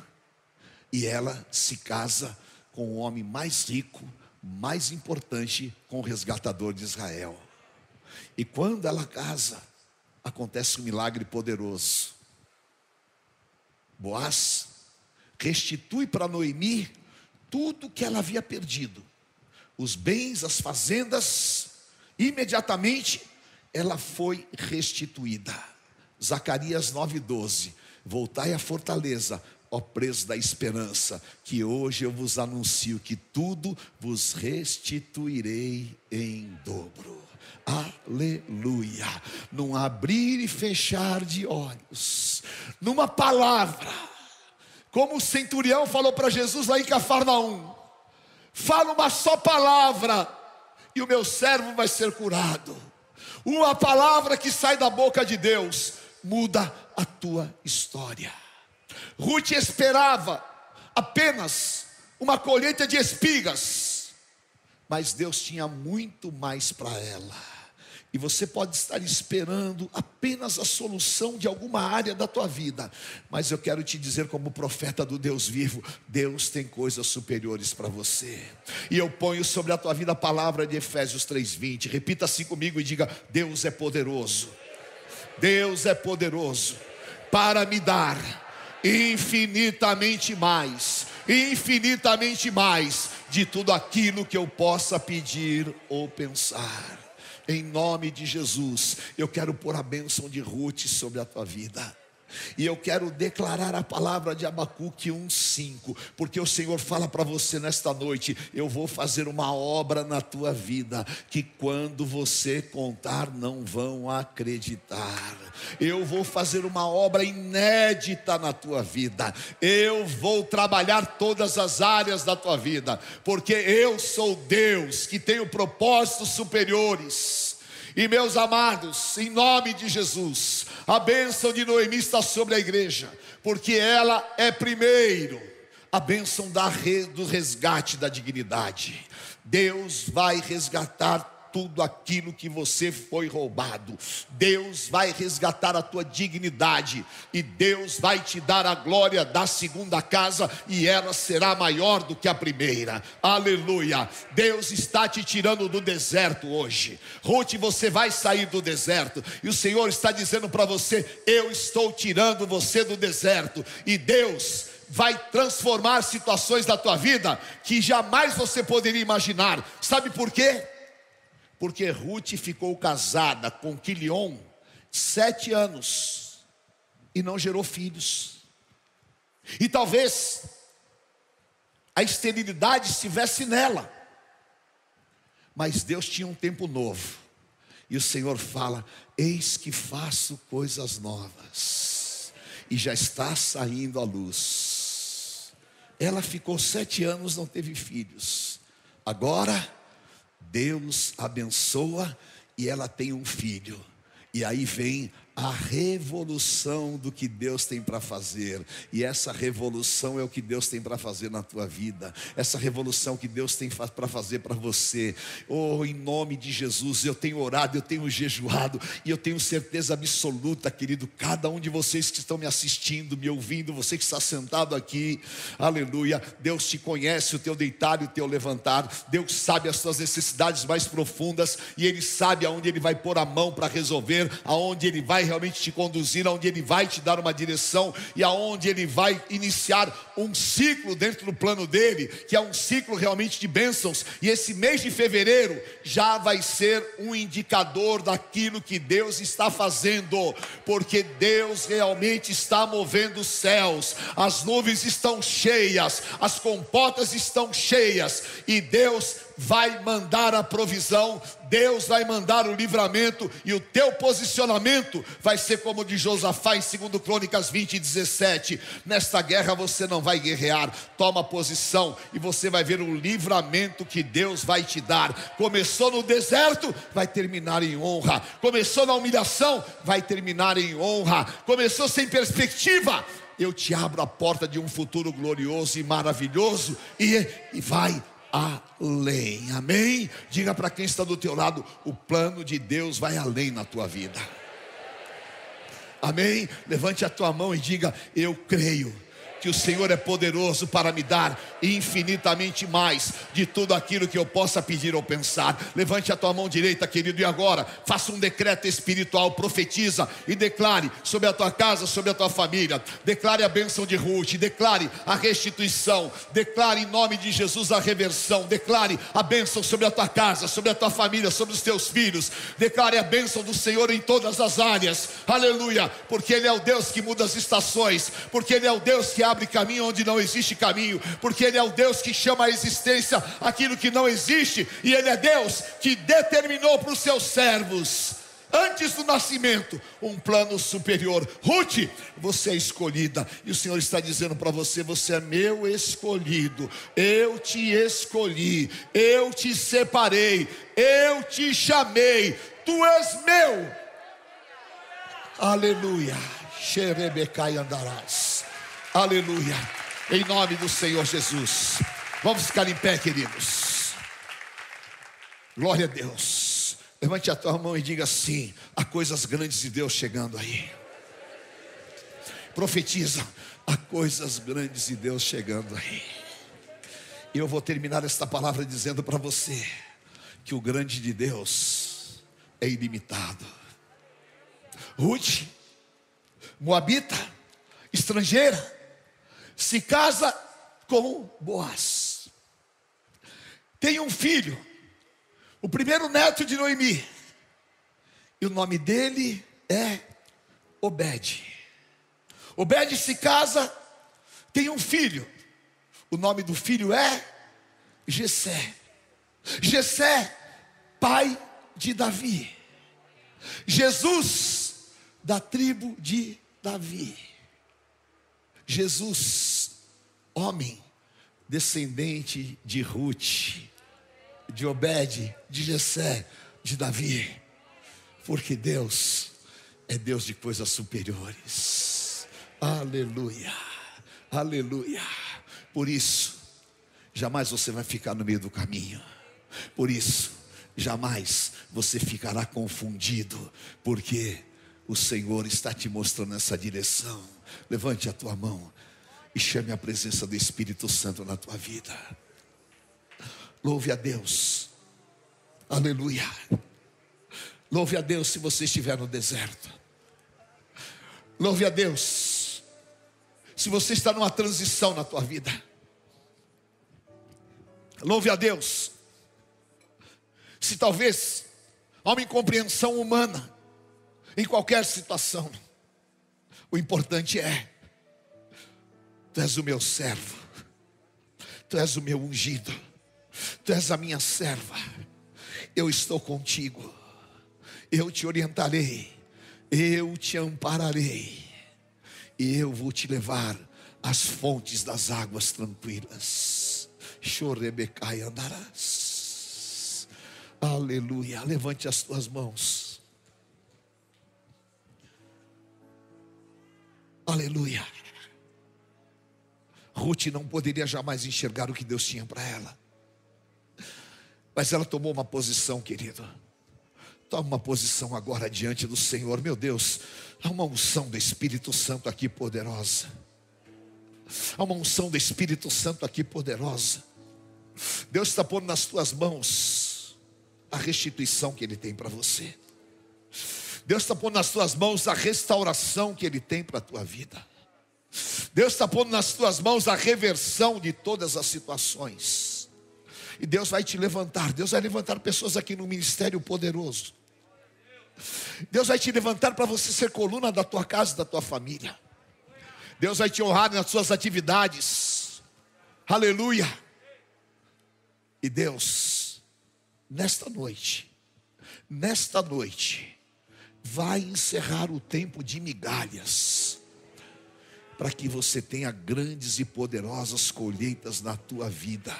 e ela se casa com o homem mais rico, mais importante, com o resgatador de Israel. E quando ela casa, acontece um milagre poderoso. Boaz restitui para Noemi tudo que ela havia perdido, os bens, as fazendas, imediatamente ela foi restituída. Zacarias 9:12. Voltai à fortaleza, ó preso da esperança, que hoje eu vos anuncio que tudo vos restituirei em dobro. Aleluia. Num abrir e fechar de olhos, numa palavra, como o centurião falou para Jesus lá em Cafarnaum: fala uma só palavra e o meu servo vai ser curado. Uma palavra que sai da boca de Deus muda a tua história. Ruth esperava apenas uma colheita de espigas, mas Deus tinha muito mais para ela. E você pode estar esperando apenas a solução de alguma área da tua vida, mas eu quero te dizer, como profeta do Deus vivo, Deus tem coisas superiores para você. E eu ponho sobre a tua vida a palavra de Efésios 3:20. Repita assim comigo e diga: Deus é poderoso. Deus é poderoso para me dar infinitamente mais, infinitamente mais de tudo aquilo que eu possa pedir ou pensar. Em nome de Jesus, eu quero pôr a bênção de Ruth sobre a tua vida. E eu quero declarar a palavra de Abacuque 1:5, porque o Senhor fala para você nesta noite: eu vou fazer uma obra na tua vida que quando você contar não vão acreditar. Eu vou fazer uma obra inédita na tua vida. Eu vou trabalhar todas as áreas da tua vida, porque eu sou Deus que tenho propósitos superiores. E meus amados, em nome de Jesus, a bênção de Noemi está sobre a igreja, porque ela é primeiro a bênção da, do resgate da dignidade. Deus vai resgatar tudo aquilo que você foi roubado. Deus vai resgatar a tua dignidade e Deus vai te dar a glória da segunda casa e ela será maior do que a primeira. Aleluia. Deus está te tirando do deserto hoje. Ruth, você vai sair do deserto e o Senhor está dizendo para você: Eu estou tirando você do deserto e Deus vai transformar situações da tua vida que jamais você poderia imaginar. Sabe por quê? Porque Ruth ficou casada com Quilion sete anos e não gerou filhos. E talvez a esterilidade estivesse nela, mas Deus tinha um tempo novo. E o Senhor fala: Eis que faço coisas novas, e já está saindo a luz. Ela ficou sete anos, não teve filhos. Agora, Deus abençoa e ela tem um filho. E aí vem a revolução do que Deus tem para fazer. E essa revolução é o que Deus tem para fazer na tua vida. Essa revolução que Deus tem para fazer para você. Oh, em nome de Jesus, eu tenho orado, eu tenho jejuado e eu tenho certeza absoluta, querido, cada um de vocês que estão me assistindo, me ouvindo, você que está sentado aqui, aleluia. Deus te conhece o teu deitar e o teu levantar. Deus sabe as tuas necessidades mais profundas e ele sabe aonde ele vai pôr a mão para resolver, aonde ele vai vai realmente te conduzir, aonde Ele vai te dar uma direção e aonde Ele vai iniciar um ciclo dentro do plano dele, que é um ciclo realmente de bênçãos. E esse mês de fevereiro já vai ser um indicador daquilo que Deus está fazendo, porque Deus realmente está movendo os céus, as nuvens estão cheias, as compotas estão cheias, e Deus vai mandar a provisão, Deus vai mandar o livramento e o teu posicionamento vai ser como o de Josafá em 2 Crônicas 20 e 17. Nesta guerra você não vai guerrear, toma posição e você vai ver o livramento que Deus vai te dar. Começou no deserto, vai terminar em honra. Começou na humilhação, vai terminar em honra. Começou sem perspectiva, eu te abro a porta de um futuro glorioso e maravilhoso e, e vai além. Amém? Diga para quem está do teu lado, o plano de Deus vai além na tua vida. Amém? Levante a tua mão e diga: Eu creio que o Senhor é poderoso para me dar infinitamente mais de tudo aquilo que eu possa pedir ou pensar. Levante a tua mão direita, querido, e agora faça um decreto espiritual, profetiza e declare sobre a tua casa, sobre a tua família. Declare a bênção de Ruth, declare a restituição, declare em nome de Jesus a reversão, declare a bênção sobre a tua casa, sobre a tua família, sobre os teus filhos. Declare a bênção do Senhor em todas as áreas. Aleluia, porque ele é o Deus que muda as estações, porque ele é o Deus que abre caminho onde não existe caminho, porque Ele é o Deus que chama à existência aquilo que não existe, e Ele é Deus que determinou para os seus servos. Antes do nascimento, um plano superior. Ruth, você é escolhida, e o Senhor está dizendo para você: você é meu escolhido, eu te escolhi, eu te separei, eu te chamei, tu és meu. Aleluia. Xerebecai andarás. Aleluia. Em nome do Senhor Jesus. Vamos ficar em pé, queridos. Glória a Deus. Levante a tua mão e diga assim: há coisas grandes de Deus chegando aí. Profetiza, há coisas grandes de Deus chegando aí. E eu vou terminar esta palavra dizendo para você que o grande de Deus é ilimitado. Ruth, Moabita, estrangeira, se casa com Boaz. Tem um filho, o primeiro neto de Noemi, e o nome dele é Obed. Obed se casa, tem um filho, o nome do filho é Gesé. Gesé, pai de Davi. Jesus, da tribo de Davi. Jesus, homem, descendente de Ruth, de Obed, de Jessé, de Davi, porque Deus é Deus de coisas superiores. Aleluia, aleluia. Por isso, jamais você vai ficar no meio do caminho. Por isso, jamais você ficará confundido, porque o Senhor está te mostrando essa direção. Levante a tua mão e chame a presença do Espírito Santo na tua vida. Louve a Deus. Aleluia. Louve a Deus se você estiver no deserto. Louve a Deus se você está numa transição na tua vida. Louve a Deus se talvez há uma incompreensão humana em qualquer situação. O importante é, tu és o meu servo, tu és o meu ungido, tu és a minha serva, eu estou contigo, eu te orientarei, eu te ampararei, e eu vou te levar às fontes das águas tranquilas. Chorebecai andarás. Aleluia. Levante as tuas mãos. Aleluia. Ruth não poderia jamais enxergar o que Deus tinha para ela. Mas ela tomou uma posição, querido. Toma uma posição agora diante do Senhor. Meu Deus, há uma unção do Espírito Santo aqui poderosa. Há uma unção do Espírito Santo aqui poderosa. Deus está pondo nas tuas mãos a restituição que Ele tem para você. Deus está pondo nas tuas mãos a restauração que Ele tem para a tua vida. Deus está pondo nas tuas mãos a reversão de todas as situações. E Deus vai te levantar. Deus vai levantar pessoas aqui no ministério poderoso. Deus vai te levantar para você ser coluna da tua casa da tua família. Deus vai te honrar nas suas atividades. Aleluia. E Deus nesta noite, nesta noite, vai encerrar o tempo de migalhas, para que você tenha grandes e poderosas colheitas na tua vida,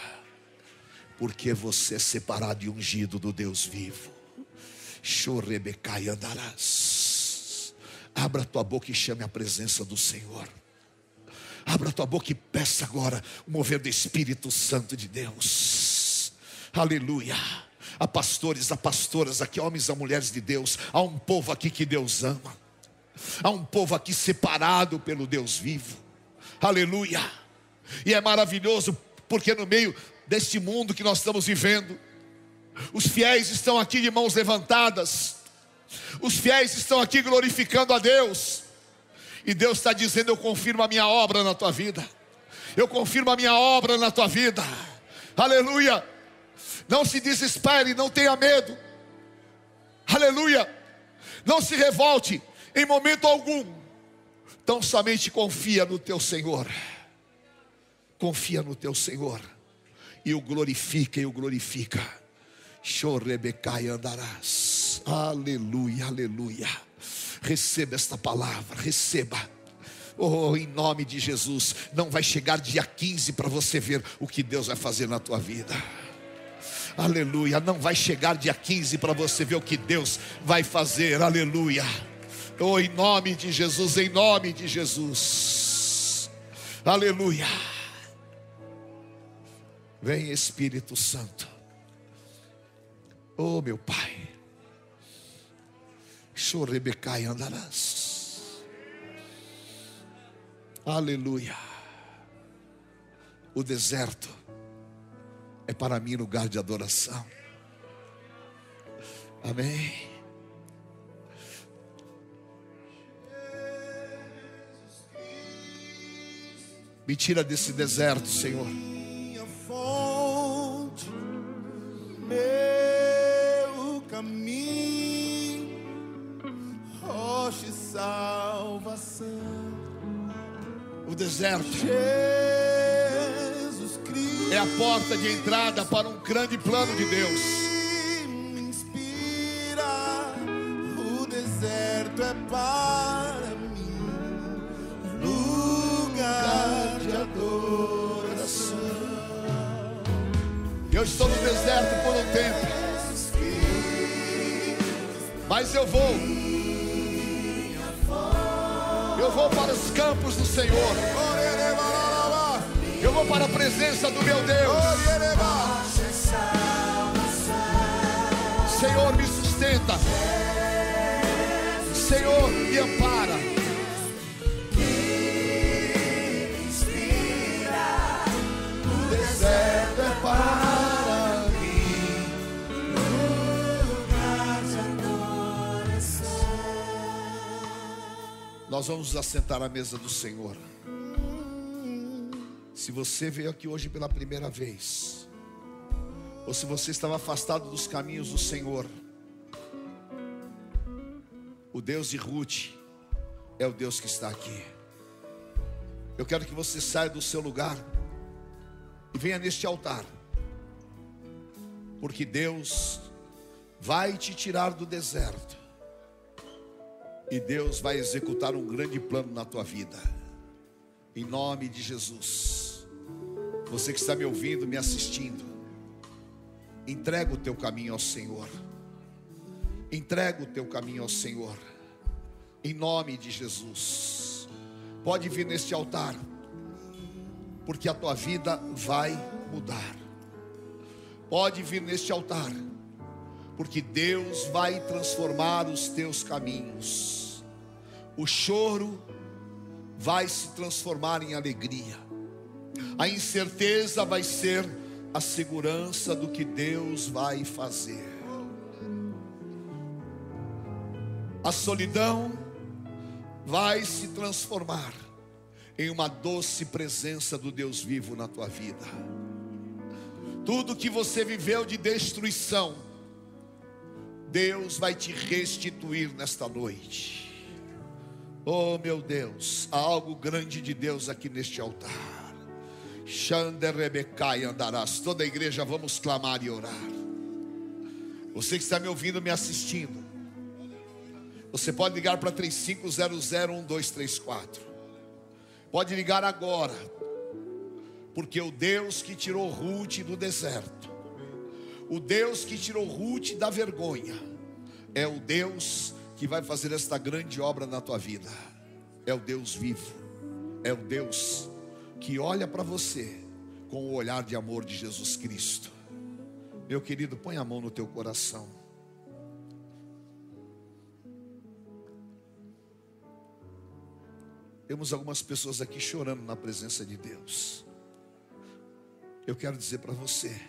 porque você é separado e ungido do Deus vivo. Chorebecai andarás. Abra tua boca e chame a presença do Senhor. Abra tua boca e peça agora o mover do Espírito Santo de Deus. Aleluia. Há pastores, há pastoras aqui, homens e mulheres de Deus. Há um povo aqui que Deus ama. Há um povo aqui separado pelo Deus vivo. Aleluia. E é maravilhoso porque no meio deste mundo que nós estamos vivendo, os fiéis estão aqui de mãos levantadas. Os fiéis estão aqui glorificando a Deus. E Deus está dizendo: Eu confirmo a minha obra na tua vida. Eu confirmo a minha obra na tua vida. Aleluia. Não se desespere, não tenha medo. Aleluia. Não se revolte em momento algum. Tão somente confia no teu Senhor. Confia no teu Senhor. E o glorifica e o glorifica. Chorebecai andarás. Aleluia, aleluia. Receba esta palavra, receba. Oh, em nome de Jesus, não vai chegar dia 15 para você ver o que Deus vai fazer na tua vida. Aleluia, não vai chegar dia 15 para você ver o que Deus vai fazer. Aleluia. Oh, em nome de Jesus, em nome de Jesus. Aleluia. Vem Espírito Santo. Oh, meu Pai. Chorebecai andarás. Aleluia. O deserto é para mim lugar de adoração. Amém. Me tira desse deserto, Senhor. minha fonte, meu caminho, rocha e salvação. O deserto Jesus Cristo é a porta de entrada para um grande plano de Deus. Eu estou no deserto por um tempo, mas eu vou. Eu vou para os campos do Senhor. Eu vou para a presença do meu Deus. Senhor, me sustenta. Senhor, me ampara. Nós vamos nos assentar à mesa do Senhor. Se você veio aqui hoje pela primeira vez, ou se você estava afastado dos caminhos do Senhor, o Deus de Ruth é o Deus que está aqui. Eu quero que você saia do seu lugar e venha neste altar, porque Deus vai te tirar do deserto. E Deus vai executar um grande plano na tua vida. Em nome de Jesus. Você que está me ouvindo, me assistindo, entrega o teu caminho ao Senhor. Entrega o teu caminho ao Senhor. Em nome de Jesus. Pode vir neste altar, porque a tua vida vai mudar. Pode vir neste altar, porque Deus vai transformar os teus caminhos. O choro vai se transformar em alegria. A incerteza vai ser a segurança do que Deus vai fazer. A solidão vai se transformar em uma doce presença do Deus vivo na tua vida. Tudo que você viveu de destruição, Deus vai te restituir nesta noite. Oh meu Deus, há algo grande de Deus aqui neste altar. Xander Rebecai andarás. Toda a igreja vamos clamar e orar. Você que está me ouvindo, me assistindo. Você pode ligar para 35001234. Pode ligar agora. Porque o Deus que tirou Ruth do deserto, o Deus que tirou Ruth da vergonha, é o Deus que vai fazer esta grande obra na tua vida. É o Deus vivo, é o Deus que olha para você com o olhar de amor de Jesus Cristo. Meu querido, põe a mão no teu coração. Temos algumas pessoas aqui chorando na presença de Deus. Eu quero dizer para você,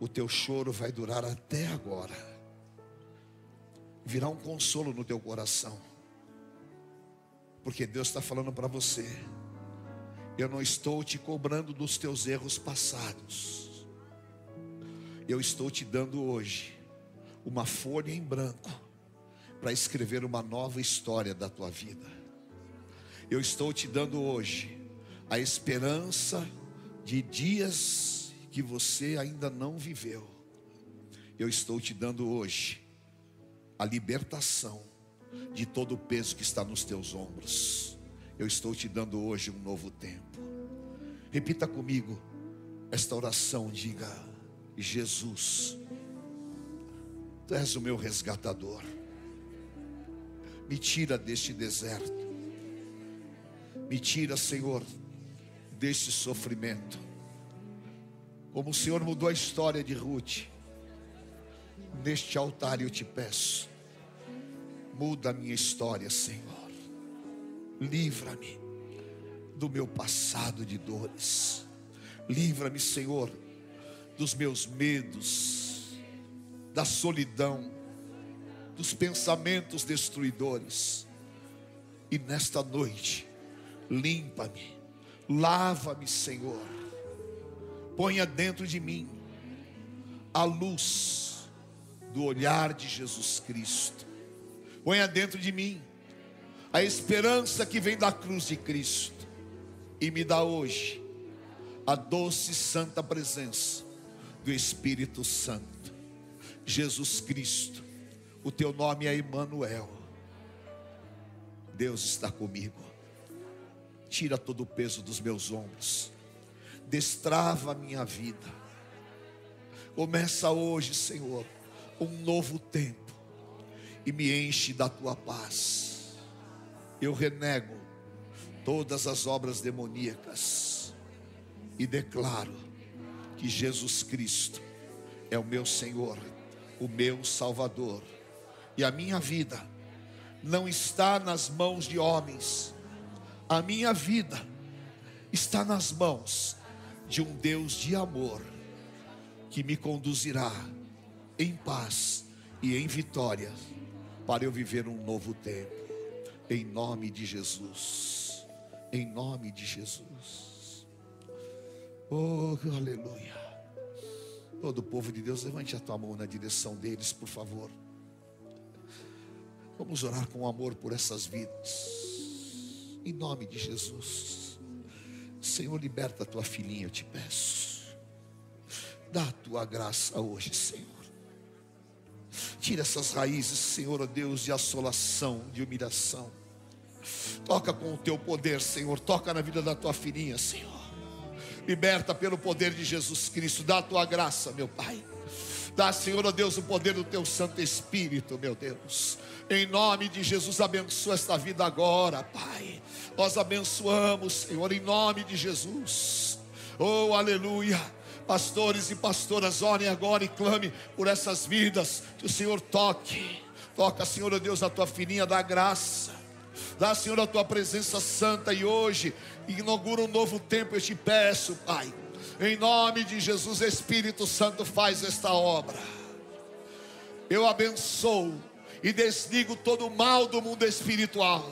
o teu choro vai durar até agora. Virá um consolo no teu coração. Porque Deus está falando para você. Eu não estou te cobrando dos teus erros passados. Eu estou te dando hoje uma folha em branco para escrever uma nova história da tua vida. Eu estou te dando hoje a esperança de dias que você ainda não viveu. Eu estou te dando hoje a libertação de todo o peso que está nos teus ombros. Eu estou te dando hoje um novo tempo. Repita comigo esta oração, diga: Jesus, Tu és o meu resgatador. Me tira deste deserto. Me tira, Senhor, deste sofrimento. Como o Senhor mudou a história de Ruth, neste altar eu te peço, muda a minha história, Senhor. Livra-me do meu passado de dores. Livra-me, Senhor, dos meus medos, da solidão, dos pensamentos destruidores. E nesta noite, limpa-me, lava-me, Senhor. Ponha dentro de mim a luz do olhar de Jesus Cristo. Ponha dentro de mim a esperança que vem da cruz de Cristo e me dá hoje a doce e santa presença do Espírito Santo. Jesus Cristo, o teu nome é Emmanuel. Deus está comigo. Tira todo o peso dos meus ombros. Destrava a minha vida. Começa hoje, Senhor, um novo tempo e me enche da tua paz. Eu renego todas as obras demoníacas e declaro que Jesus Cristo é o meu Senhor, o meu Salvador, e a minha vida não está nas mãos de homens, a minha vida está nas mãos de um Deus de amor que me conduzirá em paz e em vitória para eu viver um novo tempo, em nome de Jesus, em nome de Jesus. Oh, aleluia. Todo o povo de Deus, levante a tua mão na direção deles, por favor. Vamos orar com amor por essas vidas. Em nome de Jesus. Senhor, liberta a tua filhinha, eu te peço. Dá a tua graça hoje, Senhor. Tira essas raízes, Senhor, ó Deus, de assolação, de humilhação. Toca com o teu poder, Senhor. Toca na vida da tua filhinha, Senhor. Liberta pelo poder de Jesus Cristo. Dá a tua graça, meu Pai. Dá, Senhor, ó Deus, o poder do teu Santo Espírito, meu Deus. Em nome de Jesus, abençoa esta vida agora, Pai. Nós abençoamos, Senhor, em nome de Jesus. Oh, aleluia. Pastores e pastoras, orem agora e clame por essas vidas. Que o Senhor toque. Toca, Senhor, Deus, a tua filhinha da graça. Dá, Senhor, a tua presença santa e hoje inaugura um novo tempo. Eu te peço, Pai. Em nome de Jesus, Espírito Santo, faz esta obra. Eu abençoo e desligo todo o mal do mundo espiritual.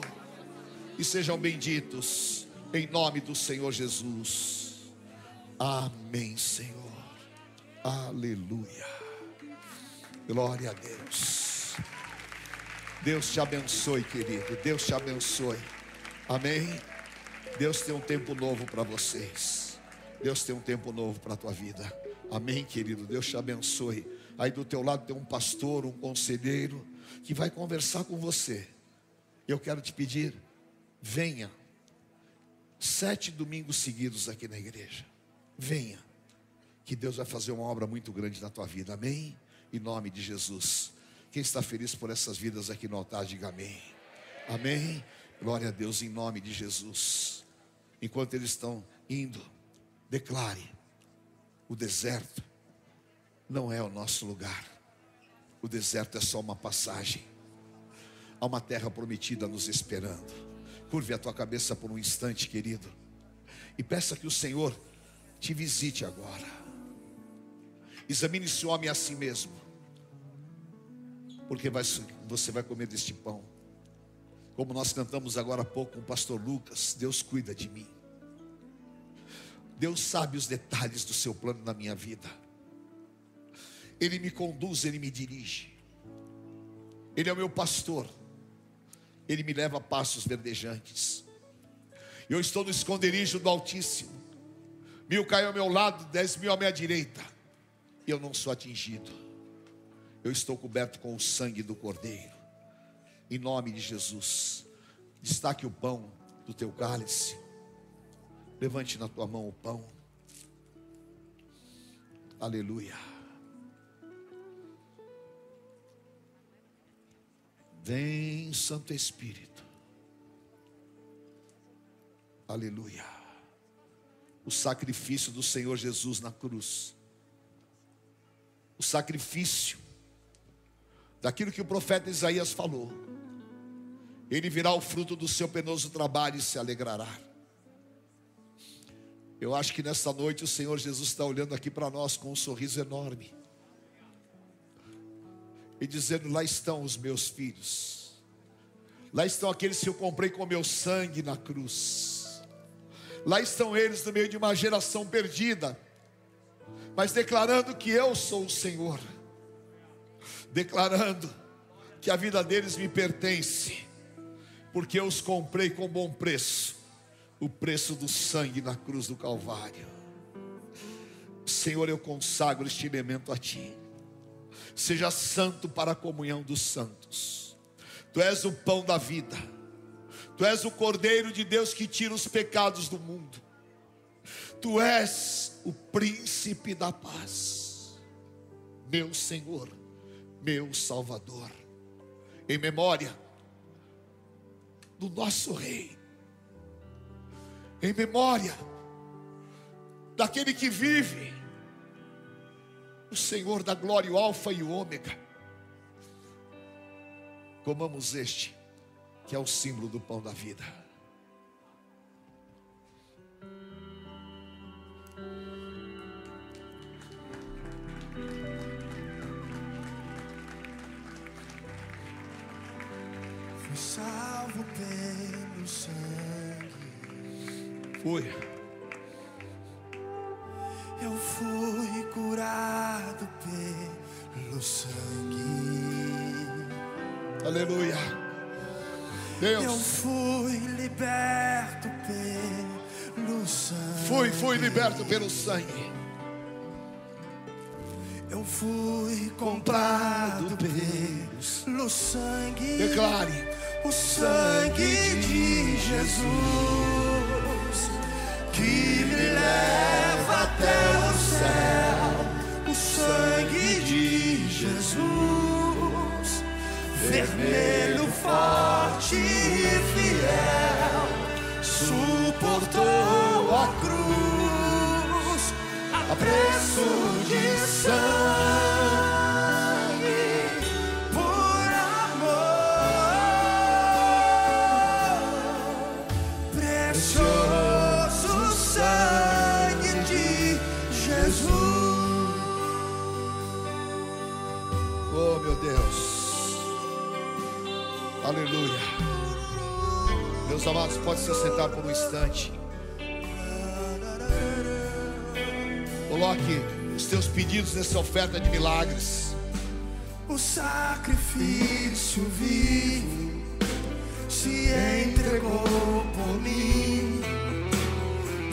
E sejam benditos em nome do Senhor Jesus. Amém, Senhor. Aleluia. Glória a Deus. Deus te abençoe, querido. Deus te abençoe. Amém. Deus tem um tempo novo para vocês. Deus tem um tempo novo para a tua vida. Amém, querido. Deus te abençoe. Aí do teu lado tem um pastor, um conselheiro, que vai conversar com você. Eu quero te pedir, venha. Sete domingos seguidos aqui na igreja. Venha. Que Deus vai fazer uma obra muito grande na tua vida. Amém? Em nome de Jesus. Quem está feliz por essas vidas aqui no altar, diga amém. Amém. Glória a Deus em nome de Jesus. Enquanto eles estão indo, declare: o deserto não é o nosso lugar. O deserto é só uma passagem. Há uma terra prometida nos esperando. Curve a tua cabeça por um instante, querido, e peça que o Senhor te visite agora. Examine esse homem a si mesmo, porque vai- você vai comer deste pão. Como nós cantamos agora há pouco com o pastor Lucas, Deus cuida de mim. Deus sabe os detalhes do seu plano na minha vida. Ele me conduz, ele me dirige. Ele é o meu pastor. Ele me leva a passos verdejantes. Eu estou no esconderijo do Altíssimo. Mil caiu ao meu lado, dez mil à minha direita. E eu não sou atingido. Eu estou coberto com o sangue do Cordeiro. Em nome de Jesus. Destaque o pão do teu cálice. Levante na tua mão o pão. Aleluia. Vem, Santo Espírito. Aleluia. O sacrifício do Senhor Jesus na cruz. O sacrifício daquilo que o profeta Isaías falou. Ele virá o fruto do seu penoso trabalho e se alegrará. Eu acho que nessa noite o Senhor Jesus está olhando aqui para nós com um sorriso enorme e dizendo: Lá estão os meus filhos, lá estão aqueles que eu comprei com meu sangue na cruz, lá estão eles no meio de uma geração perdida, mas declarando que eu sou o Senhor, declarando que a vida deles me pertence, porque eu os comprei com bom preço o preço do sangue na cruz do Calvário. Senhor, eu consagro este elemento a Ti. Seja santo para a comunhão dos santos. Tu és o pão da vida. Tu és o Cordeiro de Deus que tira os pecados do mundo. Tu és o príncipe da paz. Meu Senhor, meu Salvador. Em memória do nosso Rei em memória daquele que vive, o Senhor da glória, o Alfa e o Ômega. Comamos este, que é o símbolo do pão da vida. Fui salvo pelo sangue. Fui. Eu fui curado pelo sangue. Aleluia. Eu Deus, fui liberto pelo sangue. fui, fui liberto pelo sangue. Eu fui comprado pelo sangue. Declare. o sangue de Jesus que me leva até o céu. O sangue de Jesus, vermelho, forte e fiel, suportou a cruz a preço de sangue Amados, pode se sentar por um instante. Coloque os teus pedidos nessa oferta de milagres. O sacrifício vivo se entregou por mim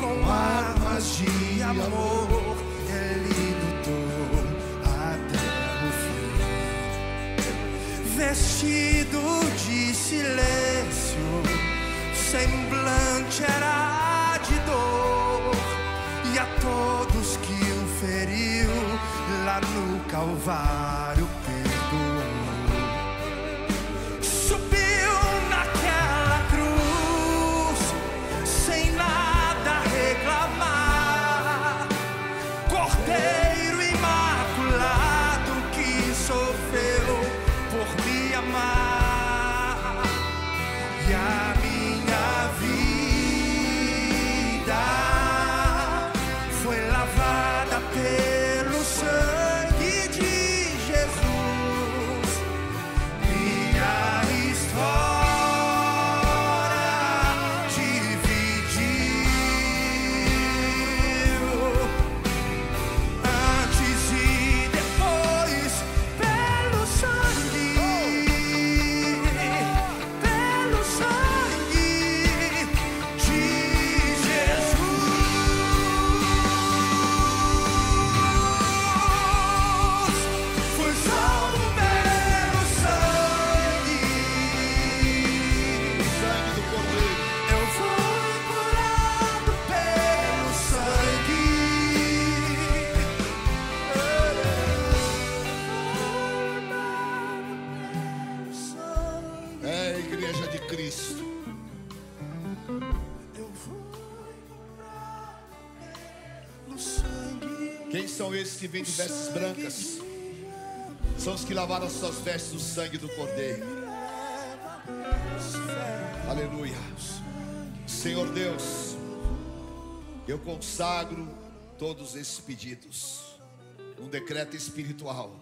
com armas de amor. Ele lutou até vestido de silêncio, semblante era de dor, e a todos que o feriu lá no Calvário perdoou. Subiu naquela cruz, sem nada reclamar. Cordeiro esses que vêm de vestes brancas? São os que lavaram as suas vestes no sangue do Cordeiro. Aleluia. Senhor Deus, eu consagro todos esses pedidos. Um decreto espiritual.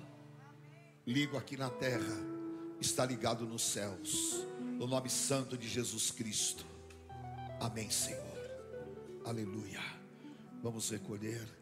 Ligo aqui na terra, está ligado nos céus. No nome santo de Jesus Cristo. Amém, Senhor. Aleluia. Vamos recolher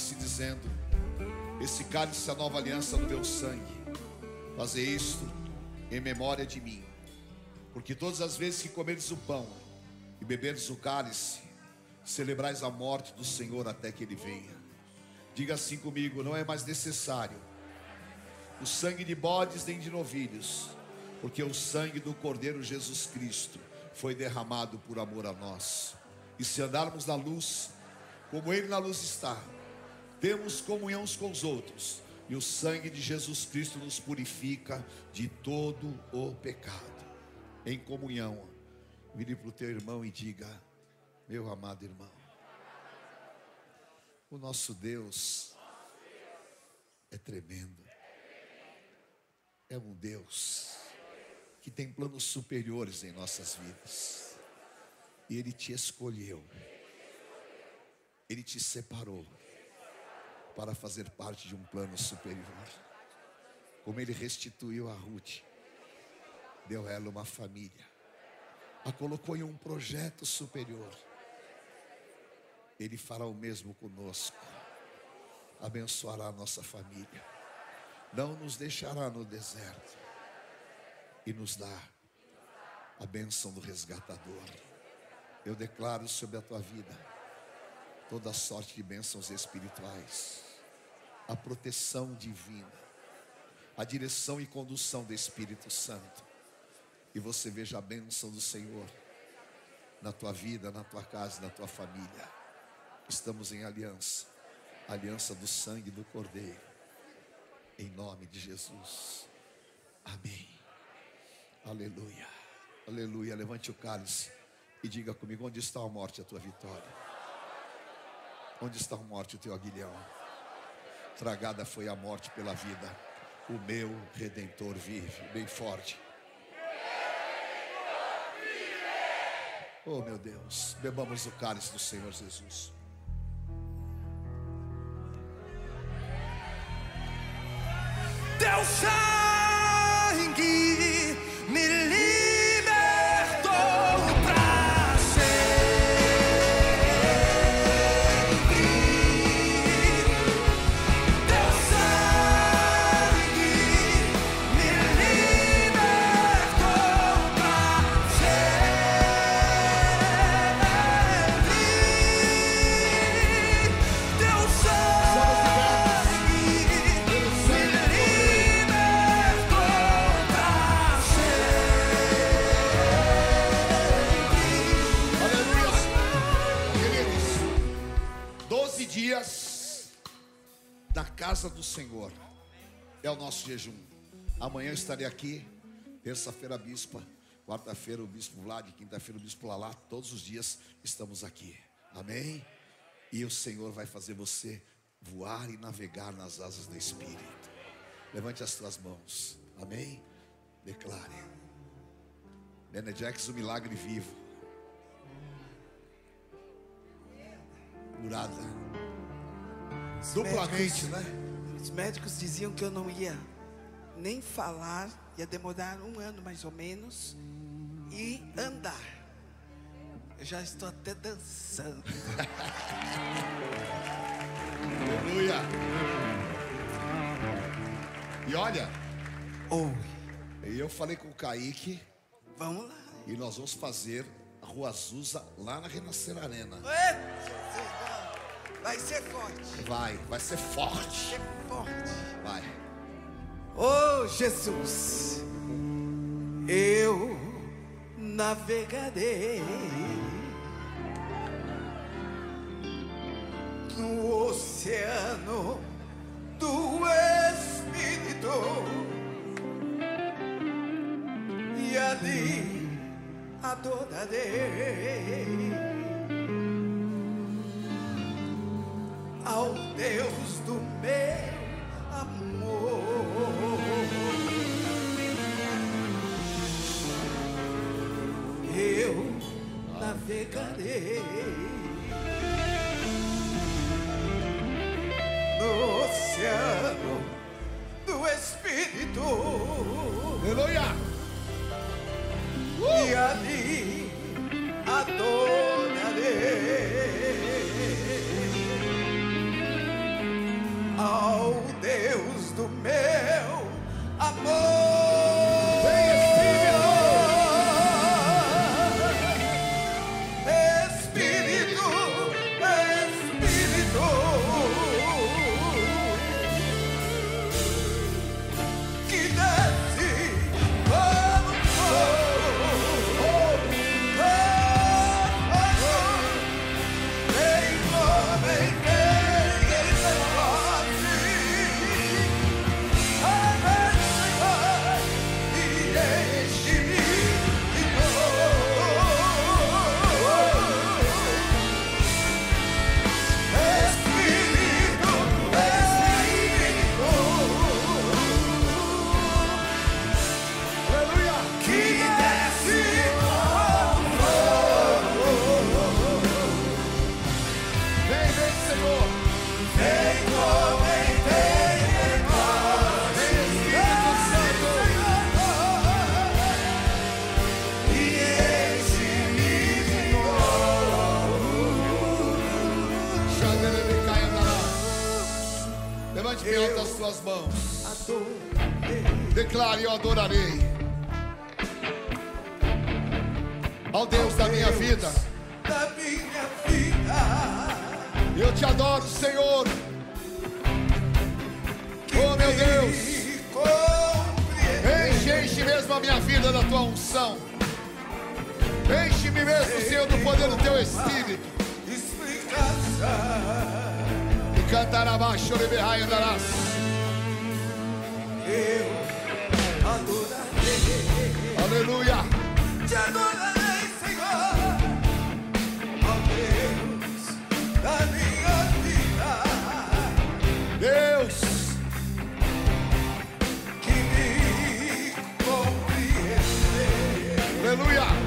Cálice, dizendo: Esse cálice é a nova aliança do meu sangue. Fazer isto em memória de mim. Porque todas as vezes que comeres o pão e beberes o cálice, celebrais a morte do Senhor até que ele venha. Diga assim comigo: não é mais necessário o sangue de bodes nem de novilhos, porque o sangue do Cordeiro Jesus Cristo foi derramado por amor a nós. E se andarmos na luz, como Ele na luz está, temos comunhão uns com os outros, e o sangue de Jesus Cristo nos purifica de todo o pecado. Em comunhão, vire para o teu irmão e diga: Meu amado irmão, o nosso Deus é tremendo é um Deus que tem planos superiores em nossas vidas. E Ele te escolheu, Ele te separou para fazer parte de um plano superior. Como Ele restituiu a Ruth, deu a ela uma família, a colocou em um projeto superior. Ele fará o mesmo conosco, abençoará a nossa família não nos deixará no deserto e nos dá a bênção do resgatador. Eu declaro sobre a tua vida toda sorte de bênçãos espirituais. a proteção divina, a direção e condução do Espírito Santo. E você veja a bênção do Senhor na tua vida, na tua casa, na tua família. Estamos em aliança aliança do sangue do Cordeiro. Em nome de Jesus. Amém. Aleluia. Aleluia. Levante o cálice e diga comigo: onde está a morte, a tua vitória? Onde está a morte, o teu aguilhão? Tragada foi a morte pela vida. O meu redentor vive, bem forte. Oh meu Deus, bebamos o cálice do Senhor Jesus. Teu sangue nosso jejum. Amanhã estarei aqui, terça-feira, bispa, quarta-feira, o bispo Vlad, quinta-feira, o bispo Lalá. Todos os dias estamos aqui. Amém? E o Senhor vai fazer você voar e navegar nas asas do Espírito. Levante as tuas mãos. Amém? Declare. Benedex, o milagre vivo. Curada. Duplamente, né? Os médicos diziam que eu não ia nem falar, ia demorar um ano mais ou menos, e andar. Eu já estou até dançando. Aleluia. E olha, Oi, eu falei com o Kaique vamos lá. e nós vamos fazer a Rua Azusa lá na Renascer Arena. Vai ser forte, Vai, vai ser forte. Forte. Vai. Oh Jesus, eu navegarei no oceano do Espírito e ali adorarei ao Deus do meu amor. Eu navegarei no oceano do Espírito Aleluia. e ali adorarei ao Deus do meu amor. declare: Eu adorarei ao Deus, da, minha vida. da minha vida. Eu te adoro, Senhor. Oh, meu Deus, Enche-me mesmo a minha vida da tua unção. Enche-me mesmo, Senhor, do poder do teu Espírito. E cantará abaixo e. Eu Aleluia. te adorarei, Senhor, ó Deus da minha vida, Deus, que me compreende aleluia.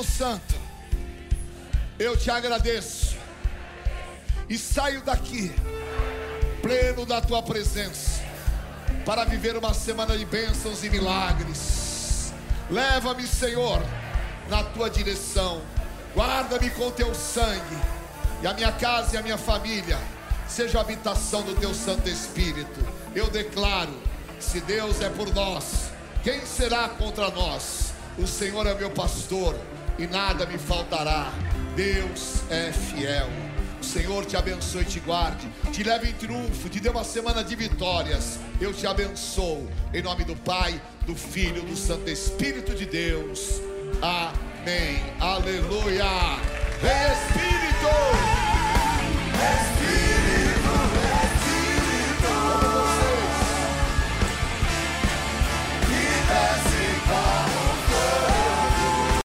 Espírito Santo, eu te agradeço. E saio daqui, pleno da tua presença, para viver uma semana de bênçãos e milagres. Leva-me, Senhor, na tua direção. Guarda-me com teu sangue. E a minha casa e a minha família seja a habitação do teu Santo Espírito. Eu declaro: se Deus é por nós, quem será contra nós? O Senhor é meu pastor e nada me faltará. Deus é fiel. O Senhor te abençoe e te guarde, te leve em triunfo, te dê uma semana de vitórias. Eu te abençoo. Em nome do Pai, do Filho, do Santo Espírito de Deus. Amém. Aleluia. Vem Espírito. Espírito.